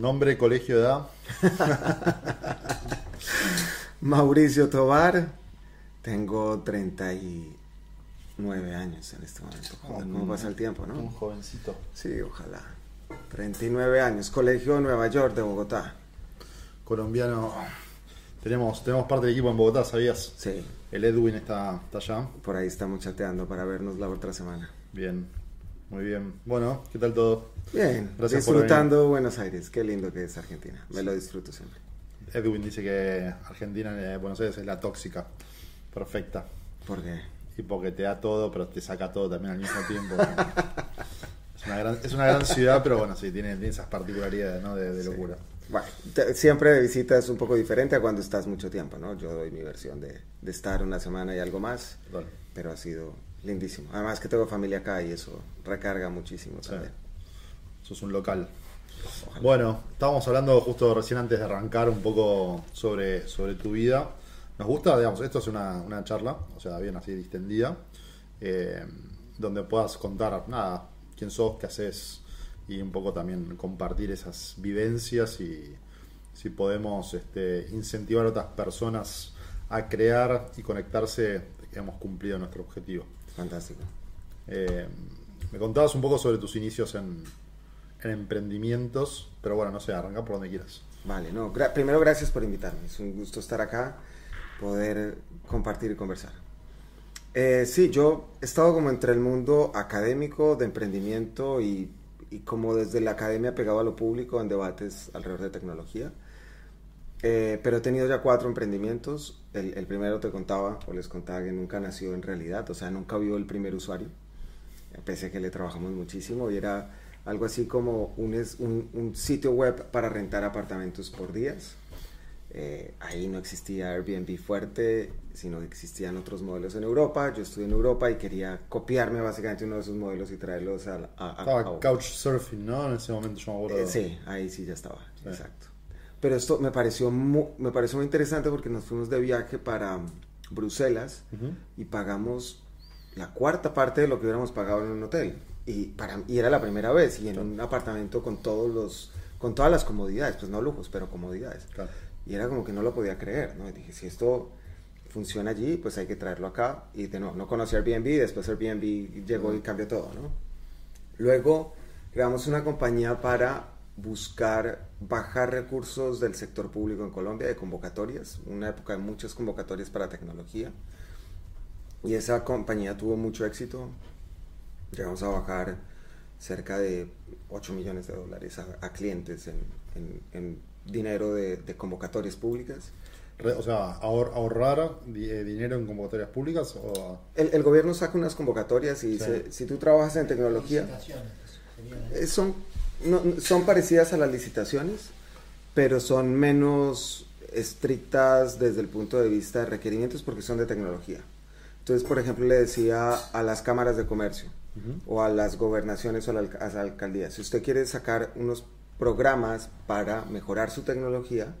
Nombre, colegio, edad. Mauricio Tobar, tengo 39 años en este momento. Joder, ¿Cómo pasa el tiempo, no? Un jovencito. Sí, ojalá. 39 años, Colegio Nueva York de Bogotá. Colombiano. Tenemos, tenemos parte del equipo en Bogotá, ¿sabías? Sí, El Edwin está, está allá. por ahí estamos chateando para vernos la otra semana. Bien, muy bien. Bueno, ¿qué tal todo? Bien, Gracias por disfrutando Buenos Aires. Qué lindo que es Argentina. Me lo disfruto siempre. Edwin dice que Argentina, eh, Buenos Aires es la tóxica. Perfecta. ¿Por qué? Y porque te da todo, pero te saca todo también al mismo tiempo. es, una gran, es una gran ciudad, pero bueno, sí, tiene, tiene esas particularidades ¿no? de, de locura. Bueno, te- siempre de visita es un poco diferente a cuando estás mucho tiempo, ¿no? Yo doy mi versión de, de estar una semana y algo más, Total. pero ha sido lindísimo. Además que tengo familia acá y eso recarga muchísimo Sí. también. Sos un local. Ojalá. Bueno, estábamos hablando justo recién antes de arrancar un poco sobre, sobre tu vida. Nos gusta, digamos, esto es una, una charla, o sea, bien así distendida, eh, donde puedas contar, nada, quién sos, qué haces y un poco también compartir esas vivencias y si podemos este, incentivar a otras personas a crear y conectarse, hemos cumplido nuestro objetivo. Fantástico. Eh, me contabas un poco sobre tus inicios en, en emprendimientos, pero bueno, no sé, arranca por donde quieras. Vale, no, gra- primero gracias por invitarme. Es un gusto estar acá, poder compartir y conversar. Eh, sí, yo he estado como entre el mundo académico de emprendimiento y, y como desde la academia pegado a lo público en debates alrededor de tecnología. Eh, pero he tenido ya cuatro emprendimientos. El, el primero te contaba, o les contaba que nunca nació en realidad, o sea, nunca vio el primer usuario, pese a que le trabajamos muchísimo y era algo así como un, un, un sitio web para rentar apartamentos por días. Eh, ahí no existía Airbnb fuerte, sino que existían otros modelos en Europa. Yo estuve en Europa y quería copiarme básicamente uno de esos modelos y traerlos a... a- a- Estaba a- Couchsurfing, ¿no? En ese momento yo me acuerdo. eh, sí, ahí sí ya estaba, Sí. exacto. Pero esto me pareció, mu- me pareció muy interesante porque nos fuimos de viaje para Bruselas y pagamos la cuarta parte de lo que hubiéramos pagado en un hotel. Y, para, y era la primera vez y en un apartamento con todos los con todas las comodidades, pues no lujos, pero comodidades. Claro. Y era como que no lo podía creer, ¿no? Y dije, si esto funciona allí, pues hay que traerlo acá. Y de nuevo, no conocía Airbnb, después Airbnb llegó y cambió todo, ¿no? Luego creamos una compañía para buscar bajar recursos del sector público en Colombia, de convocatorias, una época de muchas convocatorias para tecnología. Y esa compañía tuvo mucho éxito. Llegamos a bajar cerca de 8 millones de dólares a, a clientes en, en- en dinero de, de convocatorias públicas. O sea, ahor- ahorrar eh, dinero en convocatorias públicas o... El, el gobierno saca unas convocatorias y dice, si tú trabajas en tecnología, serían, ¿eh? Eh, son, no- son parecidas a las licitaciones, pero son menos estrictas desde el punto de vista de requerimientos porque son de tecnología. Entonces, por ejemplo, le decía a las cámaras de comercio o a las gobernaciones o a, la alca- a las alcaldías, si usted quiere sacar unos programas para mejorar su tecnología,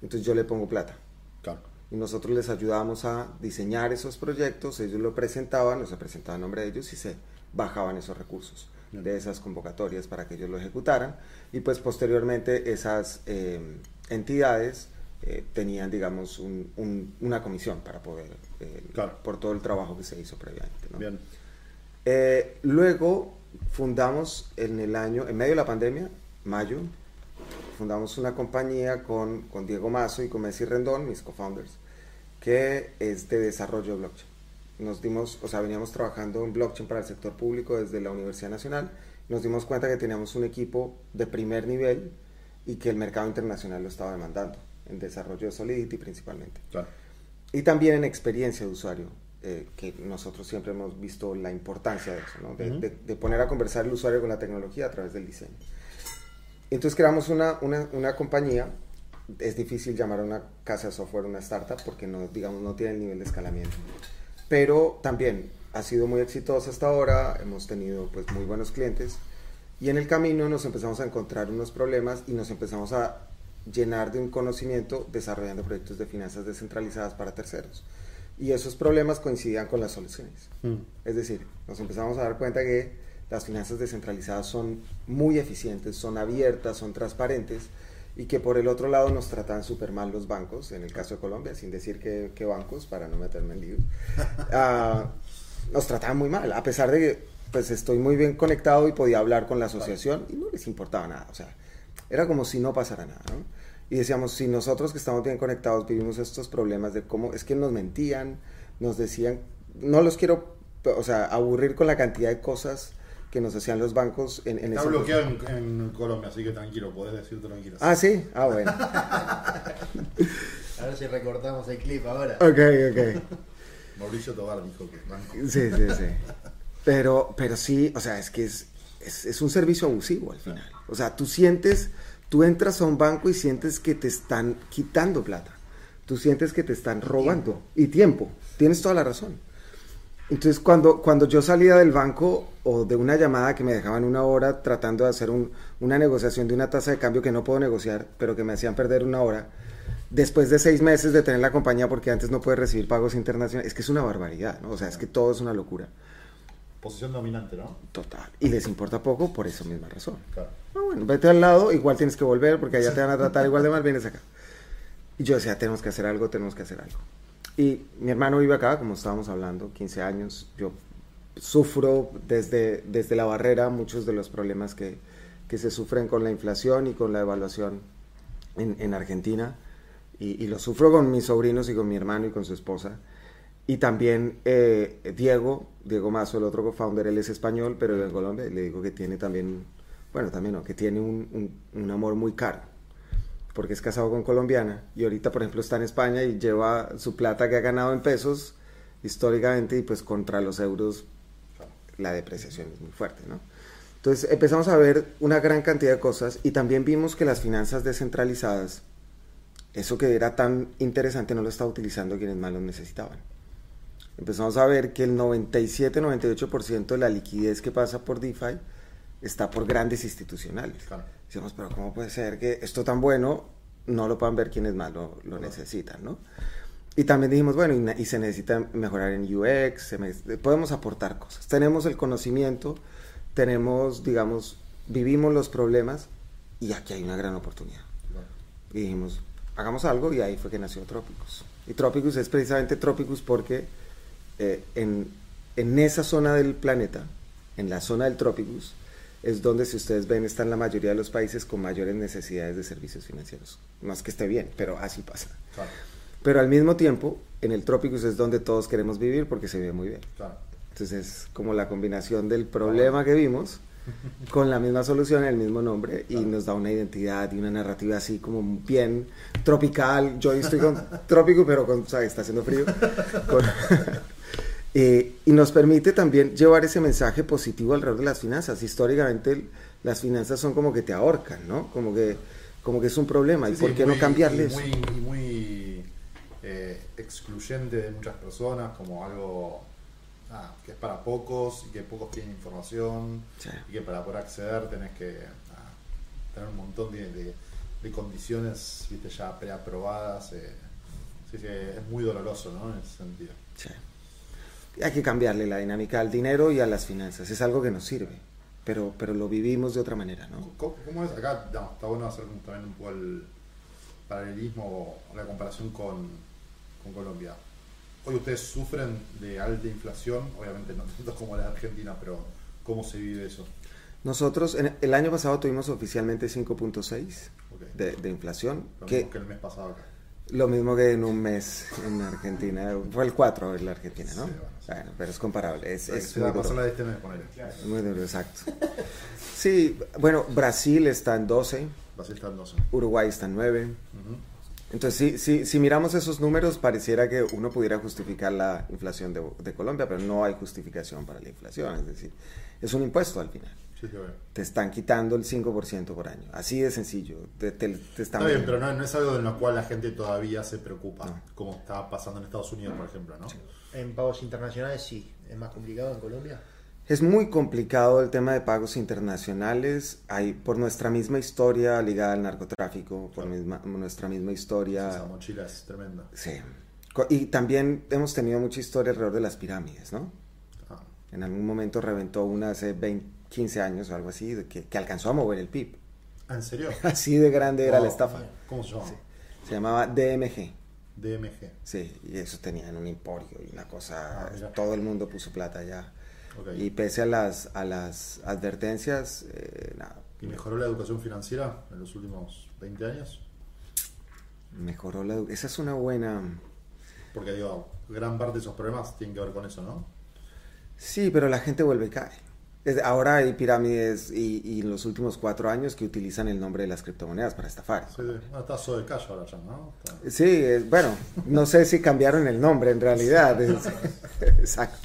entonces yo le pongo plata. Claro. Y nosotros les ayudábamos a diseñar esos proyectos, ellos lo presentaban, o se presentaba a nombre de ellos y se bajaban esos recursos. De esas convocatorias para que ellos lo ejecutaran. Y pues posteriormente esas eh, entidades eh, tenían, digamos, un- un- una comisión para poder, eh, Claro. por todo el trabajo que se hizo previamente. ¿no? Bien. Luego fundamos en el año, en medio de la pandemia, mayo, fundamos una compañía con, con Diego Mazo y con Messi Rendón, mis co-founders, que es de desarrollo de blockchain. Nos dimos, o sea, veníamos trabajando en blockchain para el sector público desde la Universidad Nacional. Nos dimos cuenta que teníamos un equipo de primer nivel y que el mercado internacional lo estaba demandando, en desarrollo de Solidity principalmente. Claro. Y también en experiencia de usuario, eh, que nosotros siempre hemos visto la importancia de eso, ¿no? de, Ujú. de- de poner a conversar el usuario con la tecnología a través del diseño. Entonces creamos una, una, una compañía, es difícil llamar a una casa de software una startup porque no, digamos, no tiene el nivel de escalamiento, pero también ha sido muy exitosa hasta ahora, hemos tenido pues muy buenos clientes y en el camino nos empezamos a encontrar unos problemas y nos empezamos a llenar de un conocimiento desarrollando proyectos de finanzas descentralizadas para terceros. Y esos problemas coincidían con las soluciones. Mm. Es decir, nos empezamos a dar cuenta que las finanzas descentralizadas son muy eficientes, son abiertas, son transparentes y que por el otro lado nos tratan súper mal los bancos, en el caso de Colombia, sin decir que, bancos, para no meterme en líos, uh, nos trataban muy mal, a pesar de que pues estoy muy bien conectado y podía hablar con la asociación y no les importaba nada, o sea, era como si no pasara nada, ¿no? Y decíamos, si nosotros que estamos bien conectados vivimos estos problemas de cómo es que nos mentían, nos decían, no los quiero, o sea, aburrir con la cantidad de cosas que nos hacían los bancos en, en Está bloqueado en, Colombia, así que tranquilo, podés decirte tranquilo. Ah, sí, ah, bueno. a ver si recortamos el clip ahora. Ok, ok. Mauricio Tobar dijo que banco. Sí, sí, sí. Pero, pero sí, o sea, es que es, es, es un servicio abusivo al final. O sea, tú sientes, tú entras a un banco y sientes que te están quitando plata. Tú sientes que te están robando. Y tiempo. Tienes toda la razón. Entonces, cuando, cuando yo salía del banco o de una llamada que me dejaban una hora tratando de hacer una negociación de una tasa de cambio que no puedo negociar, pero que me hacían perder una hora, después de seis meses de tener la compañía, porque antes no puedes recibir pagos internacionales, es que es una barbaridad, ¿no? O sea, es que todo es una locura. Posición dominante, ¿no? Total. Y les importa poco por esa misma razón. Claro. Ah, bueno, vete al lado, igual tienes que volver porque allá te van a tratar igual de mal, vienes acá. Y yo decía, tenemos que hacer algo, tenemos que hacer algo. Y mi hermano vive acá, como estábamos hablando, 15 años. Yo sufro desde, desde la barrera muchos de los problemas que, que se sufren con la inflación y con la evaluación en, en Argentina. Y, y, lo sufro con mis sobrinos y con mi hermano y con su esposa. Y también eh, Diego, Diego Mazo, el otro co-founder, él es español, pero en Colombia. Le digo que tiene también, bueno, también no, que tiene un, un, un amor muy caro porque es casado con colombiana y ahorita por ejemplo está en España y lleva su plata que ha ganado en pesos históricamente y pues contra los euros la depreciación es muy fuerte, ¿no? Entonces empezamos a ver una gran cantidad de cosas y también vimos que las finanzas descentralizadas, eso que era tan interesante no lo estaba utilizando quienes más lo necesitaban. Empezamos a ver que el 97-98% de la liquidez que pasa por DeFi está por grandes institucionales. Decimos, pero ¿cómo puede ser que esto tan bueno no lo puedan ver quienes más lo, necesitan, ¿no? Y también dijimos, bueno, y, se necesita mejorar en UX, podemos aportar cosas. Tenemos el conocimiento, tenemos, digamos, vivimos los problemas y aquí hay una gran oportunidad. Y dijimos, hagamos algo y ahí fue que nació Tropicus. Y Tropicus es precisamente Tropicus porque eh, en, en esa zona del planeta, en la zona del Tropicus, es donde, si ustedes ven, están la mayoría de los países con mayores necesidades de servicios financieros. No es que esté bien, pero así pasa. Pero al mismo tiempo, en el Trópicos es donde todos queremos vivir porque se vive muy bien. Entonces es como la combinación del problema que vimos con la misma solución, el mismo nombre, y nos da una identidad y una narrativa así como bien tropical. Yo estoy con trópico, pero con, está haciendo frío. Eh, y nos permite también llevar ese mensaje positivo alrededor de las finanzas. Históricamente las finanzas son como que te ahorcan, ¿no? Como que, como que es un problema. ¿Y por qué no cambiarles? Y muy, muy eh, excluyente de muchas personas, como algo ah, que es para pocos y que pocos tienen información y que para poder acceder tenés que ah, tener un montón de, de, condiciones ¿viste? ya preaprobadas. Eh. Sí, sí, es muy doloroso, ¿no? En ese sentido. Hay que cambiarle la dinámica al dinero y a las finanzas. Es algo que nos sirve, pero, pero lo vivimos de otra manera, ¿no? ¿Cómo, es acá? está bueno hacer también un poco el paralelismo o la comparación con, con, Colombia. Hoy ustedes sufren de alta inflación, obviamente no tanto como la de Argentina, pero ¿cómo se vive eso? Nosotros en el año pasado tuvimos oficialmente 5.6 de, de, inflación. Lo que, que el mes pasado acá. Lo mismo que en un mes en Argentina. Fue el 4 en la Argentina, ¿no? bueno, pero es comparable. Es, es muy duro. este mes, Muy duro, exacto. Sí, bueno, Brasil está en 12. Brasil está en 12. Uruguay está en 9. Entonces, si, si, miramos esos números, pareciera que uno pudiera justificar la inflación de, de Colombia, pero no hay justificación para la inflación. Es decir, es un impuesto al final. Te están quitando el 5% por año. Así de sencillo. Te, te, Está bien, pero no, es algo en lo cual la gente todavía se preocupa, como está pasando en Estados Unidos, por ejemplo. ¿no? En pagos internacionales sí. ¿Es más complicado en Colombia? Es muy complicado el tema de pagos internacionales. Hay, por nuestra misma historia ligada al narcotráfico, por nuestra misma historia. Esa mochila es tremenda. Sí. Y también hemos tenido mucha historia alrededor de las pirámides, ¿no? Ah. En algún momento reventó una hace 20 15 años o algo así, de que, que alcanzó a mover el PIB. ¿Ah, ¿En serio? Así de grande era la estafa. ¿Cómo se llama? Se llamaba DMG. DMG. Sí, y eso tenían un emporio y una cosa, Ah, todo el mundo puso plata allá. Y pese a las, a las advertencias, eh, nada, ¿Y mejoró la educación financiera en los últimos 20 años? mejoró la edu- Esa es una buena... Porque digo, gran parte de esos problemas tienen que ver con eso, ¿no? Sí, pero la gente vuelve y cae. Ahora hay pirámides y, y en los últimos cuatro años que utilizan el nombre de las criptomonedas para estafar. Sí, está Soy de Cash ahora ¿no? Sí, es- bueno, no sé si cambiaron el nombre en realidad. exacto.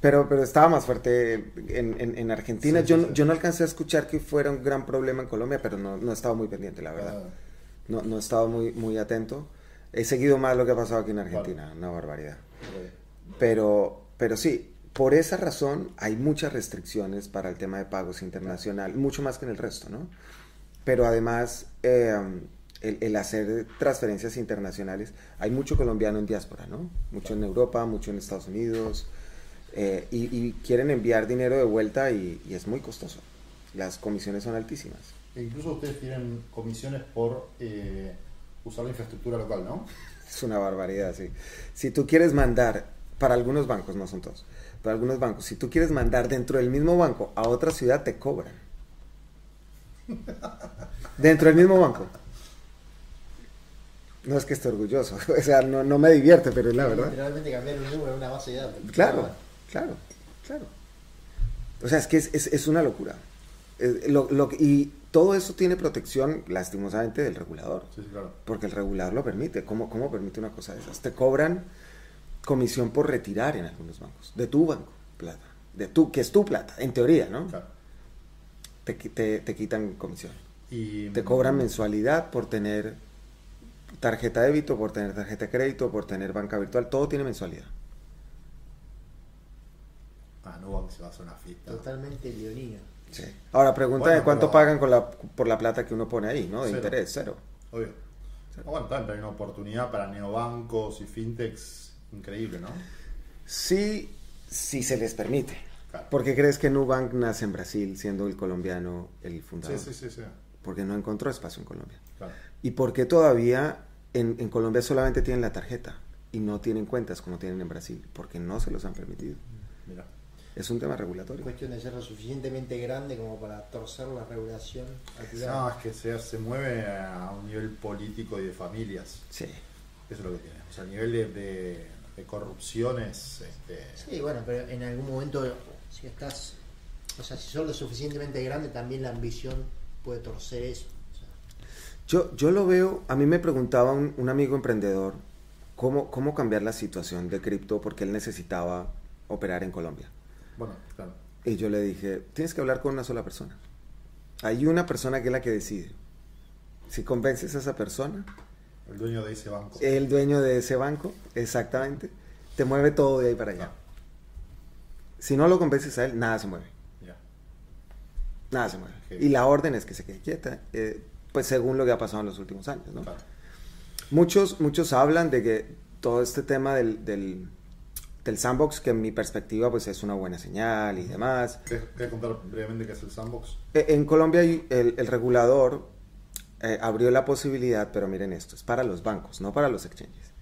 Pero, pero estaba más fuerte en, en- en Argentina. Sí, yo, sí, yo no alcancé a escuchar que fuera un gran problema en Colombia, pero no, no estaba muy pendiente, la verdad. Ah, No, no he estado muy, muy atento. He seguido más lo que ha pasado aquí en Argentina, una barbaridad. Pero, pero sí, por esa razón hay muchas restricciones para el tema de pagos internacional, mucho más que en el resto, ¿no? Pero además, eh, el, el hacer transferencias internacionales, hay mucho colombiano en diáspora, ¿no? Mucho en Europa, mucho en Estados Unidos, eh, y, y quieren enviar dinero de vuelta y, y es muy costoso. Las comisiones son altísimas. E incluso ustedes tienen comisiones por eh, usar la infraestructura local, ¿no? Es una barbaridad, sí. Si tú quieres mandar, para algunos bancos, no son todos, algunos bancos, si tú quieres mandar dentro del mismo banco a otra ciudad, te cobran. Dentro del mismo banco. No es que esté orgulloso, o sea, no, no me divierte, pero es la verdad. Literalmente cambiar un número una base de datos. Claro, claro, claro. O sea, es que es, es- es una locura. Es- lo- lo- y todo eso tiene protección, lastimosamente, del regulador. Sí, sí, claro. Porque el regular lo permite. ¿Cómo, ¿Cómo permite una cosa de esas? Te cobran comisión por retirar en algunos bancos. De tu banco, plata. De tu, que es tu plata, en teoría, ¿no? claro. Te, te, te quitan comisión. Y, Te cobran mensualidad por tener tarjeta de débito, por tener tarjeta de crédito, por tener banca virtual. Todo tiene mensualidad. Ah, no, se va a hacer una fiesta. Totalmente leonino. Sí. Ahora, pregunta Bueno, de cuánto pero- pagan con la, por la plata que uno pone ahí, ¿no? De Cero. interés, cero. Obvio. Bueno, también hay una oportunidad para neobancos y fintechs increíble, ¿no? Sí, sí se les permite. Claro. ¿Por qué crees que Nubank nace en Brasil siendo el colombiano el Sí, fundador? sí, sí, sí. Porque no encontró espacio en Colombia. Claro. ¿Y por qué todavía en, en Colombia solamente tienen la tarjeta y no tienen cuentas como tienen en Brasil? Porque no se los han permitido. Mira. Es un tema regulatorio. Cuestión de ser lo suficientemente grande como para torcer la regulación. No, es que se, se mueve a un nivel político y de familias. Sí. Eso es lo que tiene. O sea, el nivel de, de, de corrupción es. Este, Sí, bueno, pero en algún momento, si estás, o sea, si sos lo suficientemente grande, también la ambición puede torcer eso. O sea, Yo, yo lo veo, a mí me preguntaba un, un amigo emprendedor cómo, cómo cambiar la situación de cripto porque él necesitaba operar en Colombia. Bueno, claro. Y yo le dije, tienes que hablar con una sola persona. Hay una persona que es la que decide. Si convences a esa persona, El dueño de ese banco. el dueño de ese banco, exactamente, te mueve todo de ahí para allá. Si no lo convences a él, nada se mueve. Ya. Nada se mueve. Y la orden es que se quede quieta, eh, pues según lo que ha pasado en los últimos años, ¿no? Claro. Muchos, muchos hablan de que todo este tema del, del, del sandbox, que en mi perspectiva pues es una buena señal y demás. ¿Querés, querés contar brevemente qué es el sandbox? Eh, En Colombia el regulador eh, abrió la posibilidad, pero miren esto, es para los bancos, no para los exchanges.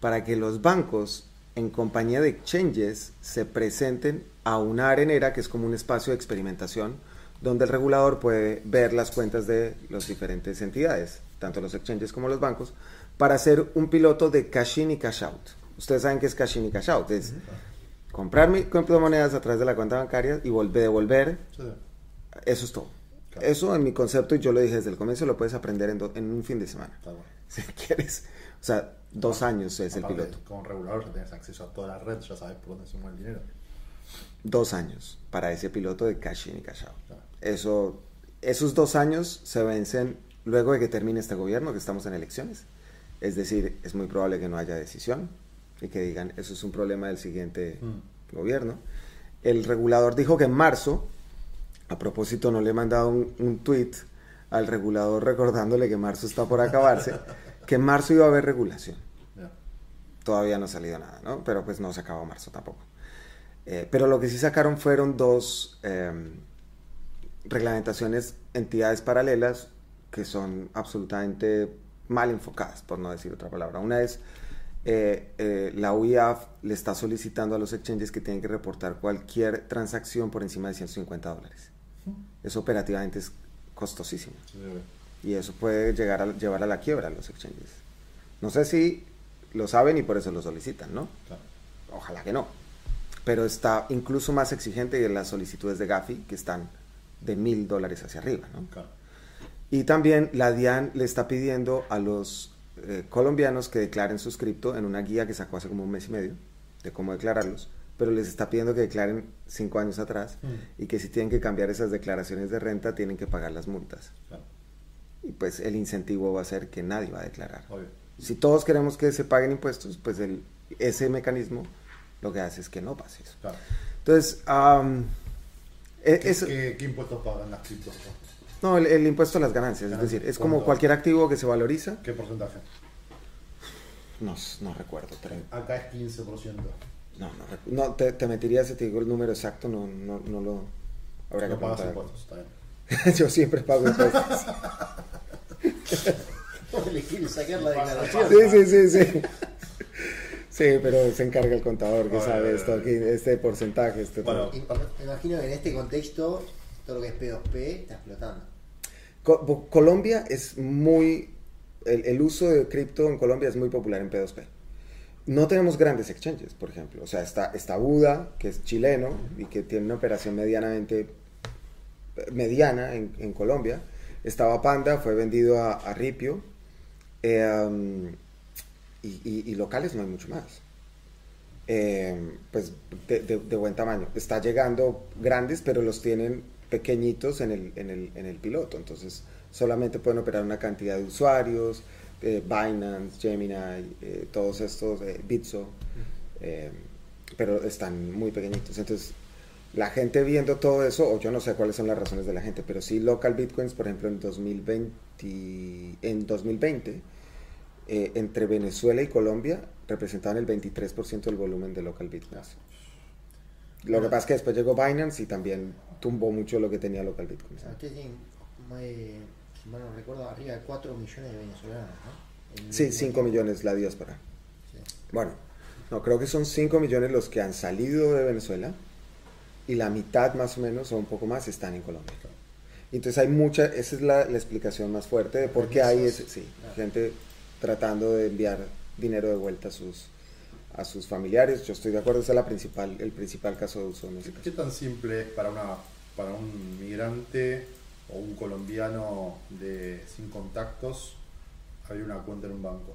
Para que los bancos en compañía de exchanges se presenten a una arenera que es como un espacio de experimentación donde el regulador puede ver las cuentas de las diferentes entidades, tanto los exchanges como los bancos, para hacer un piloto de cash in y cash out. Ustedes saben qué es cash in y cash out, es comprar mi criptomonedas a través de la cuenta bancaria y volver, devolver Sí. eso es todo. Claro. Eso en mi concepto, y yo lo dije desde el comienzo, lo puedes aprender en, do- en un fin de semana. Está bueno. Si quieres. O sea, dos años es el piloto. Como regulador ya tienes acceso a toda la red, ya sabes por dónde se mueve el dinero. Dos años para ese piloto de cash in y cash out. Claro. Eso, esos dos años se vencen luego de que termine este gobierno, que estamos en elecciones. Es decir, es muy probable que no haya decisión y que digan, eso es un problema del siguiente Mm. gobierno. El regulador dijo que en marzo, a propósito no le he mandado un, un tweet al regulador recordándole que marzo está por acabarse, que en marzo iba a haber regulación. Todavía no ha salido nada, ¿no? Pero pues no se acabó marzo tampoco. Eh, pero lo que sí sacaron fueron dos, eh, reglamentaciones, entidades paralelas que son absolutamente mal enfocadas, por no decir otra palabra. Una es eh, eh, la UIAF le está solicitando a los exchanges que tienen que reportar cualquier transacción por encima de 150 dólares. Eso operativamente es costosísimo. Y eso puede llegar a llevar a la quiebra a los exchanges. No sé si lo saben y por eso lo solicitan, ¿no? Ojalá que no. Pero está incluso más exigente que las solicitudes de Gafi, que están de mil dólares hacia arriba, ¿no? Y también la DIAN le está pidiendo a los eh, colombianos que declaren sus cripto en una guía que sacó hace como un mes y medio de cómo declararlos, pero les está pidiendo que declaren cinco años atrás mm. y que si tienen que cambiar esas declaraciones de renta tienen que pagar las multas. Y pues el incentivo va a ser que nadie va a declarar. Si todos queremos que se paguen impuestos, pues el, ese mecanismo lo que hace es que no pase eso. Entonces, e, ¿Qué, impuestos pagan las criptos? No, el, impuesto a las ganancias, es decir, es como cualquier activo que se valoriza. ¿Qué porcentaje? No, no recuerdo. Acá es 15%. No, no, no te, te, mentiría si te digo el número exacto, no, no, no lo habría que pagas impuestos, está bien. Yo siempre pago impuestos. Sacar la declaración. Sí, sí, sí, sí. Sí, pero se encarga el contador que sabe esto aquí, este porcentaje. Este bueno, me imagino que en este contexto todo lo que es P2P está explotando. Colombia es muy, el, uso de cripto en Colombia es muy popular en P2P. No tenemos grandes exchanges, por ejemplo. O sea, está, está Buda, que es chileno y que tiene una operación medianamente mediana en, Colombia. Estaba Panda, fue vendido a, Ripio. Eh, um, y, locales no hay mucho más. Eh, pues de, de, buen tamaño. Está llegando grandes, pero los tienen pequeñitos en el, en el, en el piloto. Entonces, solamente pueden operar una cantidad de usuarios, eh, Binance, Gemini, eh, todos estos, eh, Bitso, pero están muy pequeñitos. Entonces, la gente viendo todo eso, o yo no sé cuáles son las razones de la gente, pero sí local bitcoins, por ejemplo, en 2020, en 2020 entre Venezuela y Colombia representaban el 23% del volumen de local bitcoins. Lo que pasa es que después llegó Binance y también tumbó mucho lo que tenía local Bitcoin. Si mal no recuerdo, arriba de 4 millones de venezolanos, ¿no? sí, 5 millones la diáspora. Sí. Bueno, no, creo que son 5 millones los que han salido de Venezuela y la mitad más o menos, o un poco más, están en Colombia. Entonces hay mucha, esa es la, la explicación más fuerte de por qué hay ese, sí, gente tratando de enviar dinero de vuelta a sus, a sus familiares. Yo estoy de acuerdo, ese es la principal, el principal caso de uso. En ¿Qué, tan simple es para, una, para un migrante o un colombiano de, sin contactos abrir una cuenta en un banco?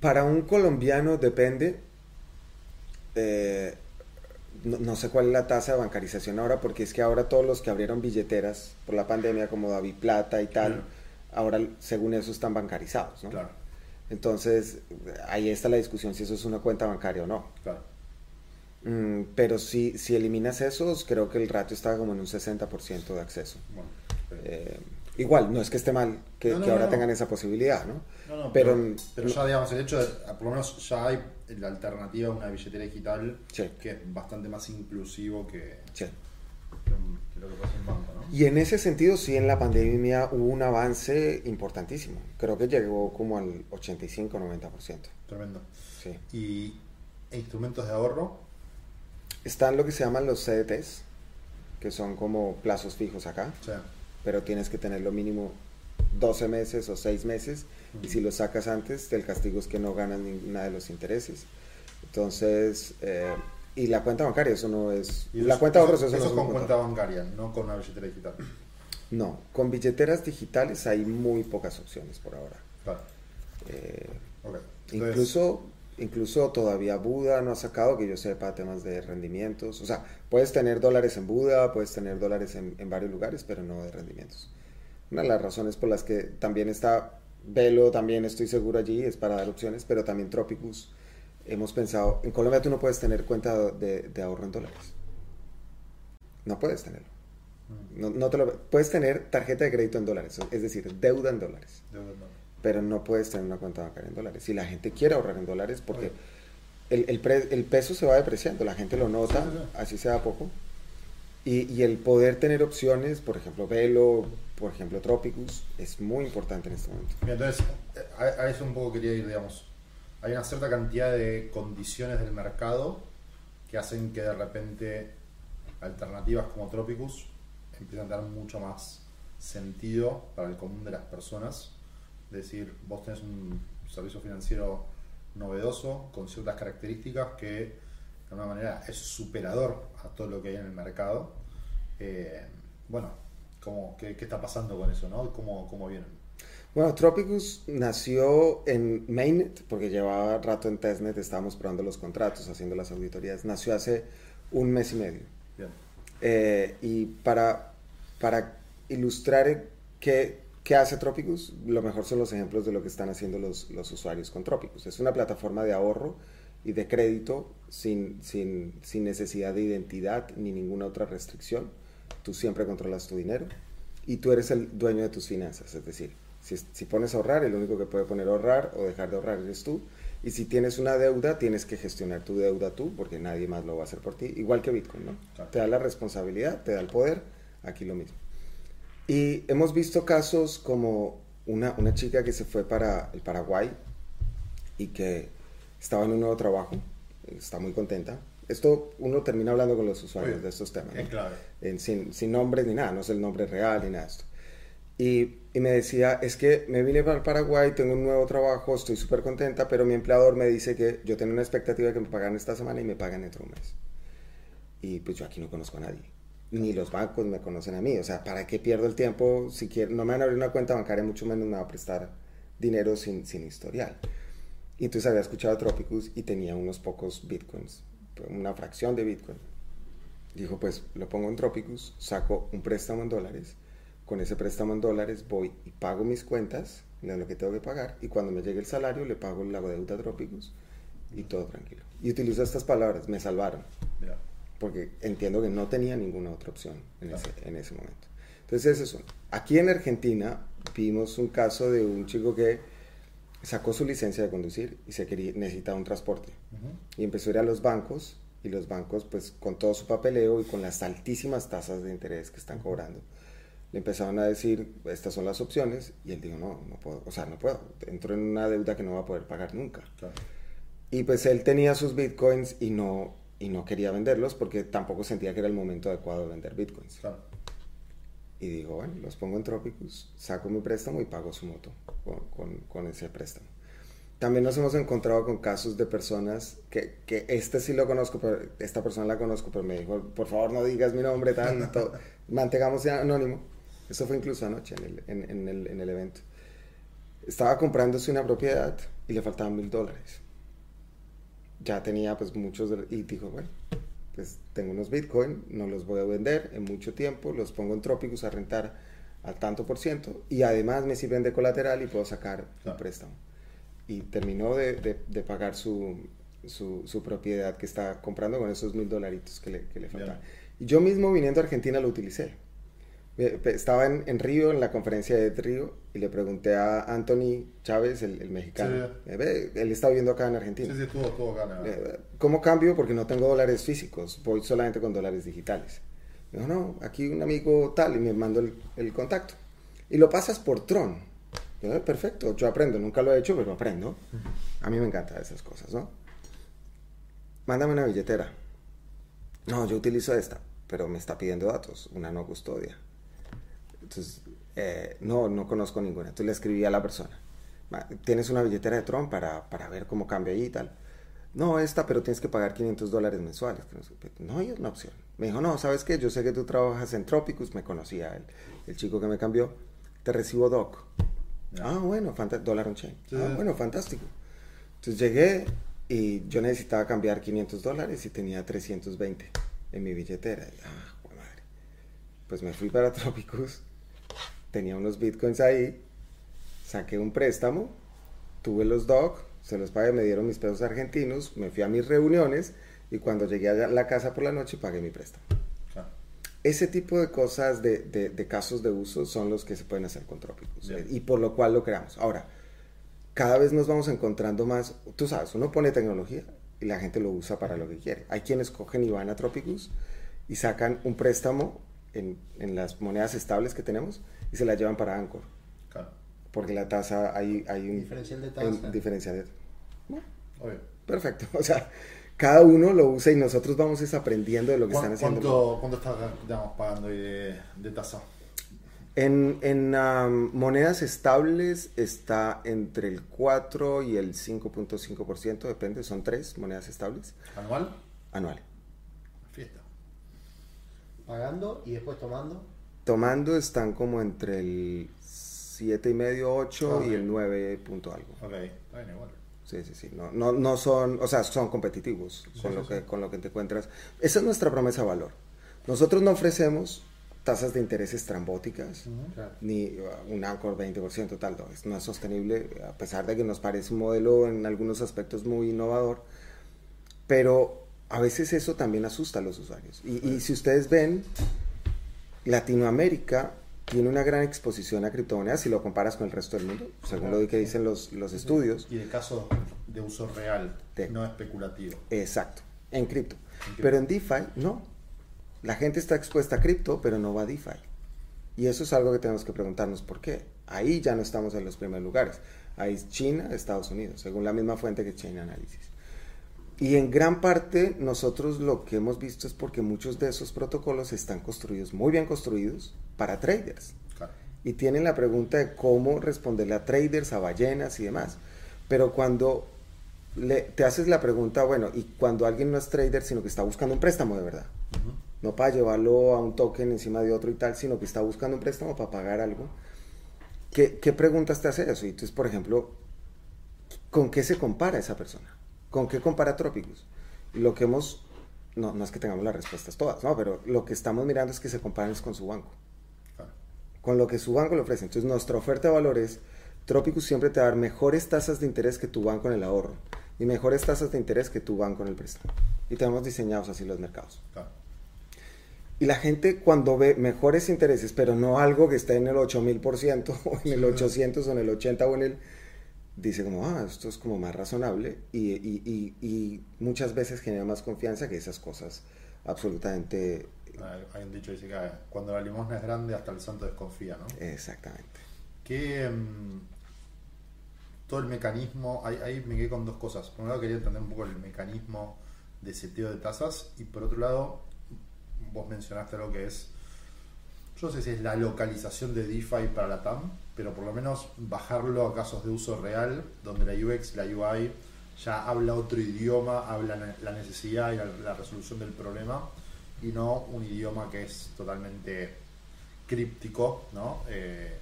Para un colombiano depende. Eh, no, sé cuál es la tasa de bancarización ahora, porque es que ahora todos los que abrieron billeteras por la pandemia, como David Plata y tal, ahora según eso están bancarizados, ¿no? Claro. Entonces, ahí está la discusión si eso es una cuenta bancaria o no. Claro. Pero si, si eliminas esos, creo que el ratio está como en un 60% de acceso. Eh, igual, no es que esté mal que, ahora tengan esa posibilidad, ¿no? pero, pero, ya, digamos, el hecho de, por lo menos ya hay la alternativa a una billetera digital que es bastante más inclusivo que, y en ese sentido, sí, en la pandemia hubo un avance importantísimo. Creo que llegó como al 85-90%. Tremendo. Sí. ¿Y instrumentos de ahorro? Están lo que se llaman los CDTs, que son como plazos fijos acá. Sí. Pero tienes que tener lo mínimo 12 meses o 6 meses. Y si lo sacas antes, el castigo es que no ganas ninguna de los intereses. Entonces, eh, y la cuenta bancaria, eso no es. la cuenta de ahorros, eso, no es con cuenta bancaria, no con una billetera digital. No, con billeteras digitales hay muy pocas opciones por ahora. Claro. Eh, incluso, incluso todavía Buda no ha sacado, que yo sepa, temas de rendimientos. O sea, puedes tener dólares en Buda, puedes tener dólares en, en varios lugares, pero no de rendimientos. Una de las razones por las que también está Velo, también estoy seguro allí, es para dar opciones, pero también Tropicus hemos pensado, en Colombia tú no puedes tener cuenta de, ahorro en dólares. No puedes tenerlo. Mm. No, te lo, puedes tener tarjeta de crédito en dólares, es decir, deuda en dólares. Pero no puedes tener una cuenta bancaria en dólares. Si la gente quiere ahorrar en dólares, porque el, el, peso se va depreciando, la gente lo nota, así sea poco. Y, y, el poder tener opciones, por ejemplo, Velo, por ejemplo, Tropicus, es muy importante en este momento. Entonces, a, a eso un poco quería ir, digamos. Hay una cierta cantidad de condiciones del mercado que hacen que de repente alternativas como Tropicus empiezan a tener mucho más sentido para el común de las personas. Decir, vos tenés un servicio financiero novedoso, con ciertas características que de alguna manera es superador a todo lo que hay en el mercado. Eh, bueno, ¿cómo, qué, qué, está pasando con eso? ¿no? ¿Cómo, ¿Cómo vienen? Bueno, Tropicus nació en Mainnet, porque llevaba rato en Testnet, estábamos probando los contratos, haciendo las auditorías. Nació hace un mes y medio. Bien. Eh, y para, para ilustrar qué, qué, hace Tropicus, lo mejor son los ejemplos de lo que están haciendo los, los usuarios con Tropicus. Es una plataforma de ahorro y de crédito sin, sin, sin necesidad de identidad ni ninguna otra restricción. Tú siempre controlas tu dinero y tú eres el dueño de tus finanzas, es decir, si, si, pones a ahorrar, el único que puede poner ahorrar o dejar de ahorrar eres tú. Y si tienes una deuda, tienes que gestionar tu deuda tú, porque nadie más lo va a hacer por ti. Igual que Bitcoin, ¿no? Claro. Te da la responsabilidad, te da el poder, aquí lo mismo. Y hemos visto casos como una, una chica que se fue para el Paraguay y que estaba en un nuevo trabajo, está muy contenta. Esto uno termina hablando con los usuarios Oye, de estos temas, ¿no? claro. en, sin, sin nombres ni nada, no es el nombre real ni nada de esto. Y, y, me decía, es que me vine para el Paraguay, tengo un nuevo trabajo, estoy súper contenta, pero mi empleador me dice que yo tengo una expectativa de que me pagan esta semana y me pagan dentro de un mes. Y pues yo aquí no conozco a nadie, ni los bancos me conocen a mí, o sea, ¿para qué pierdo el tiempo? Si quiero, no me van a abrir una cuenta bancaria, mucho menos me va a prestar dinero sin, sin historial. Y entonces había escuchado Tropicus y tenía unos pocos bitcoins, una fracción de bitcoin. Dijo, pues lo pongo en Tropicus, saco un préstamo en dólares con ese préstamo en dólares voy y pago mis cuentas lo que tengo que pagar y cuando me llegue el salario le pago la deuda a Tropicus y todo tranquilo. Y utilizo estas palabras, me salvaron. Yeah. Porque entiendo que no tenía ninguna otra opción en, claro. ese, en ese momento. Entonces eso es uno. Aquí en Argentina vimos un caso de un chico que sacó su licencia de conducir y se quería, necesitaba un transporte. Uh -huh. Y empezó a ir a los bancos y los bancos pues con todo su papeleo y con las altísimas tasas de interés que están cobrando le empezaron a decir, estas son las opciones, y él dijo, no, no puedo, o sea, no puedo, entro en una deuda que no va a poder pagar nunca. Claro. Y pues él tenía sus bitcoins y no, y no quería venderlos porque tampoco sentía que era el momento adecuado de vender bitcoins. Claro. Y digo, bueno, los pongo en Tropicus, saco mi préstamo y pago su moto con, con, con ese préstamo. También nos hemos encontrado con casos de personas que, que, este sí lo conozco, pero esta persona la conozco, pero me dijo, por favor no digas mi nombre, tanto, mantengamos anónimo. Eso fue incluso anoche en el, en, en, el, en el, evento. Estaba comprándose una propiedad y le faltaban mil dólares. Ya tenía pues muchos y dijo, bueno, pues tengo unos bitcoin, no los voy a vender en mucho tiempo, los pongo en Tropicus a rentar al tanto por ciento y además me sirven de colateral y puedo sacar claro. un préstamo. Y terminó de, de, de pagar su, su, su, propiedad que está comprando con esos mil dolaritos que le, que le faltaban. Y yo mismo viniendo a Argentina lo utilicé estaba en, en, Río, en la conferencia de Río, y le pregunté a Anthony Chávez, el, el mexicano. Sí. Él está viviendo acá en Argentina. Sí, sí. ¿no? ¿Cómo cambio? Porque no tengo dólares físicos, voy solamente con dólares digitales. Me dijo, no, aquí un amigo tal, y me mandó el, el contacto. Y lo pasas por Tron. Yo, perfecto, yo aprendo, nunca lo he hecho, pero aprendo. A mí me encantan esas cosas, ¿no? Mándame una billetera. No, yo utilizo esta, pero me está pidiendo datos, una no custodia. Entonces, eh, no, no conozco ninguna. Entonces le escribí a la persona, ¿tienes una billetera de Tron para, para ver cómo cambia ahí y tal? No, esta, pero tienes que pagar 500 dólares mensuales. No hay una opción. Me dijo, no, ¿sabes qué? Yo sé que tú trabajas en Tropicus, me conocía el, el chico que me cambió. Te recibo doc. Ah, bueno, dólar on chain. Ah, bueno, fantástico. Entonces llegué y yo necesitaba cambiar 500 dólares y tenía 320 en mi billetera. Y, ah, madre. Pues me fui para Tropicus tenía unos bitcoins ahí, saqué un préstamo, tuve los DOC, se los pagué, me dieron mis pesos argentinos, me fui a mis reuniones y cuando llegué a la casa por la noche pagué mi préstamo. Ese tipo de cosas, de, de, de, casos de uso, son los que se pueden hacer con Trópicos Bien. y por lo cual lo creamos. Ahora, cada vez nos vamos encontrando más, tú sabes, uno pone tecnología y la gente lo usa para lo que quiere. Hay quienes cogen y van a Tropicus y sacan un préstamo en, en las monedas estables que tenemos y se las llevan para Anchor. Claro. Porque la tasa, hay, hay un Diferencial de un tasa. diferencial de- Bueno, Obvio. perfecto. O sea, cada uno lo usa y nosotros vamos es aprendiendo de lo que están ¿Cuán- haciendo. ¿Cuánto, cuánto estás digamos, pagando ahí de, de tasa? En, en um, monedas estables está entre el 4 y el 5.5%, depende, son tres monedas estables ¿Anual? anual. Fiesta. Pagando y después tomando. Tomando están como entre el 7,5, 8 Ah, y el 9 punto algo. Ok, está bien igual. Sí, sí, sí. No, no, no son, o sea, son competitivos Sí, con, sí, lo que, sí. con lo que te encuentras. Esa es nuestra promesa de valor. Nosotros no ofrecemos tasas de interés estrambóticas, Claro. ni uh, un Anchor 20% tal, no, es- no es sostenible, a pesar de que nos parece un modelo en algunos aspectos muy innovador, pero a veces eso también asusta a los usuarios. Y, y si ustedes ven, Latinoamérica tiene una gran exposición a criptomonedas si lo comparas con el resto del mundo, según lo que dicen los, los estudios. Y de casos de uso real, no especulativo. Exacto, en cripto. Pero en DeFi, no. La gente está expuesta a cripto, pero no va a DeFi. Y eso es algo que tenemos que preguntarnos por qué. Ahí ya no estamos en los primeros lugares. Ahí es China, Estados Unidos, según la misma fuente que Chain Analysis. Y en gran parte nosotros lo que hemos visto es porque muchos de esos protocolos están construidos, muy bien construidos, para traders Claro. y tienen la pregunta de cómo responderle a traders, a ballenas y demás. Pero cuando le- te haces la pregunta, bueno, y cuando alguien no es trader, sino que está buscando un préstamo de verdad, Ujú. no para llevarlo a un token encima de otro y tal, sino que está buscando un préstamo para pagar algo, ¿qué, qué preguntas te hace eso? Y entonces, por ejemplo, ¿con qué se compara esa persona? ¿Con qué compara Tropicus? Lo que hemos, no, no es que tengamos las respuestas todas, no, pero lo que estamos mirando es que se comparan con su banco Claro. con lo que su banco le ofrece. Entonces, nuestra oferta de valores, Tropicus siempre te va a dar mejores tasas de interés que tu banco en el ahorro y mejores tasas de interés que tu banco en el préstamo. Y tenemos diseñados así los mercados. Claro. Y la gente cuando ve mejores intereses, pero no algo que esté en el 8000% o en el Sí. 800 o en el 80 o en el... Dice como, ah, esto es como más razonable y, y- y- y muchas veces genera más confianza que esas cosas absolutamente... Hay un dicho que dice que cuando la limosna es grande, hasta el santo desconfía, ¿no? Exactamente. que mm, todo el mecanismo, ahí, ahí me quedé con dos cosas. Por un lado quería entender un poco el mecanismo de seteo de tasas y por otro lado vos mencionaste algo que es, yo no sé si es la localización de DeFi para la TAM, pero por lo menos bajarlo a casos de uso real, donde la UX, la UI ya habla otro idioma, habla la necesidad y la, resolución del problema y no un idioma que es totalmente críptico, ¿no? Eh,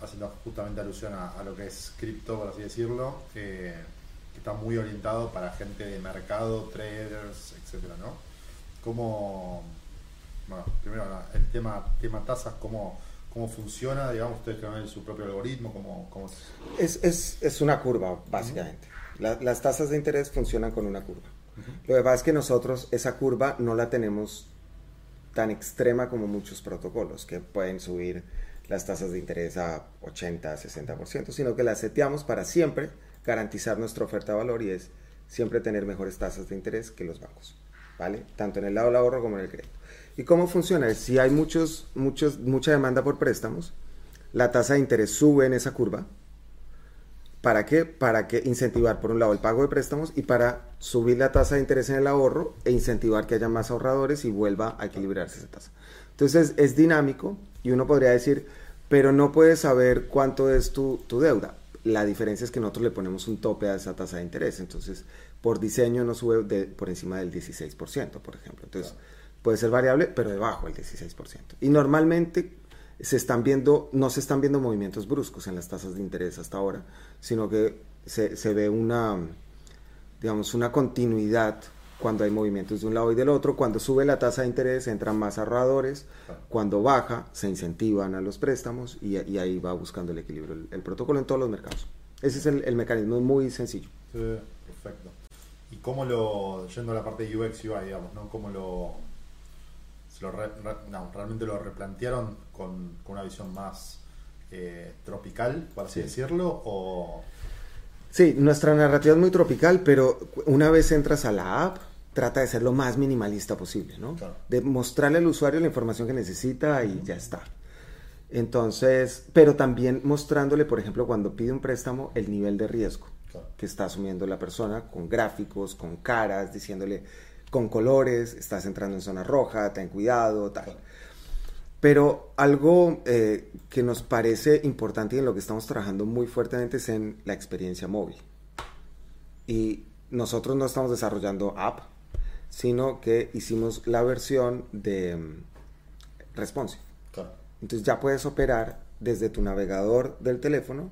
haciendo justamente alusión a, lo que es cripto, por así decirlo, eh, que está muy orientado para gente de mercado, traders, etcétera, ¿no? ¿Cómo, bueno, primero el tema, tema tasas, cómo, cómo funciona, digamos, ustedes crean su propio algoritmo, cómo, cómo es- Es, es, una curva, básicamente. La- las tasas de interés funcionan con una curva. Lo que pasa es que nosotros esa curva no la tenemos tan extrema como muchos protocolos, que pueden subir las tasas de interés a 80, 60%, sino que las seteamos para siempre garantizar nuestra oferta de valor y es siempre tener mejores tasas de interés que los bancos, ¿vale? Tanto en el lado del ahorro como en el crédito. ¿Y cómo funciona? Si hay muchos, muchos, mucha demanda por préstamos, la tasa de interés sube en esa curva, ¿Para qué? Para que incentivar, por un lado, el pago de préstamos y para subir la tasa de interés en el ahorro e incentivar que haya más ahorradores y vuelva a equilibrarse esa tasa. Entonces es dinámico y uno podría decir, pero no puedes saber cuánto es tu, tu deuda. La diferencia es que nosotros le ponemos un tope a esa tasa de interés. Entonces, por diseño no sube de- por encima del 16%, por ejemplo. Entonces, puede ser variable, pero debajo del 16%. Y normalmente se están viendo, no se están viendo movimientos bruscos en las tasas de interés hasta ahora, sino que se, se ve una, digamos, una continuidad cuando hay movimientos de un lado y del otro. Cuando sube la tasa de interés entran más ahorradores, cuando baja se incentivan a los préstamos y, y ahí va buscando el equilibrio, el, el protocolo en todos los mercados. Ese es el, el mecanismo, es muy sencillo. Sí, perfecto. ¿Y cómo lo, yendo a la parte de UX UI, digamos, ¿no? ¿Cómo lo, se lo re- re- no, realmente lo replantearon con, con una visión más eh, tropical, por así Sí. decirlo? O, Sí, nuestra narrativa es muy tropical, pero una vez entras a la app, trata de ser lo más minimalista posible, ¿no? Claro. De mostrarle al usuario la información que necesita y ya está. Entonces, pero también mostrándole, por ejemplo, cuando pide un préstamo, el nivel de riesgo Claro. que está asumiendo la persona con gráficos, con caras, diciéndole con colores, estás entrando en zona roja, ten cuidado, tal. Pero algo eh, que nos parece importante y en lo que estamos trabajando muy fuertemente es en la experiencia móvil. Y nosotros no estamos desarrollando app, sino que hicimos la versión de mm, responsive. Claro. Entonces ya puedes operar desde tu navegador del teléfono,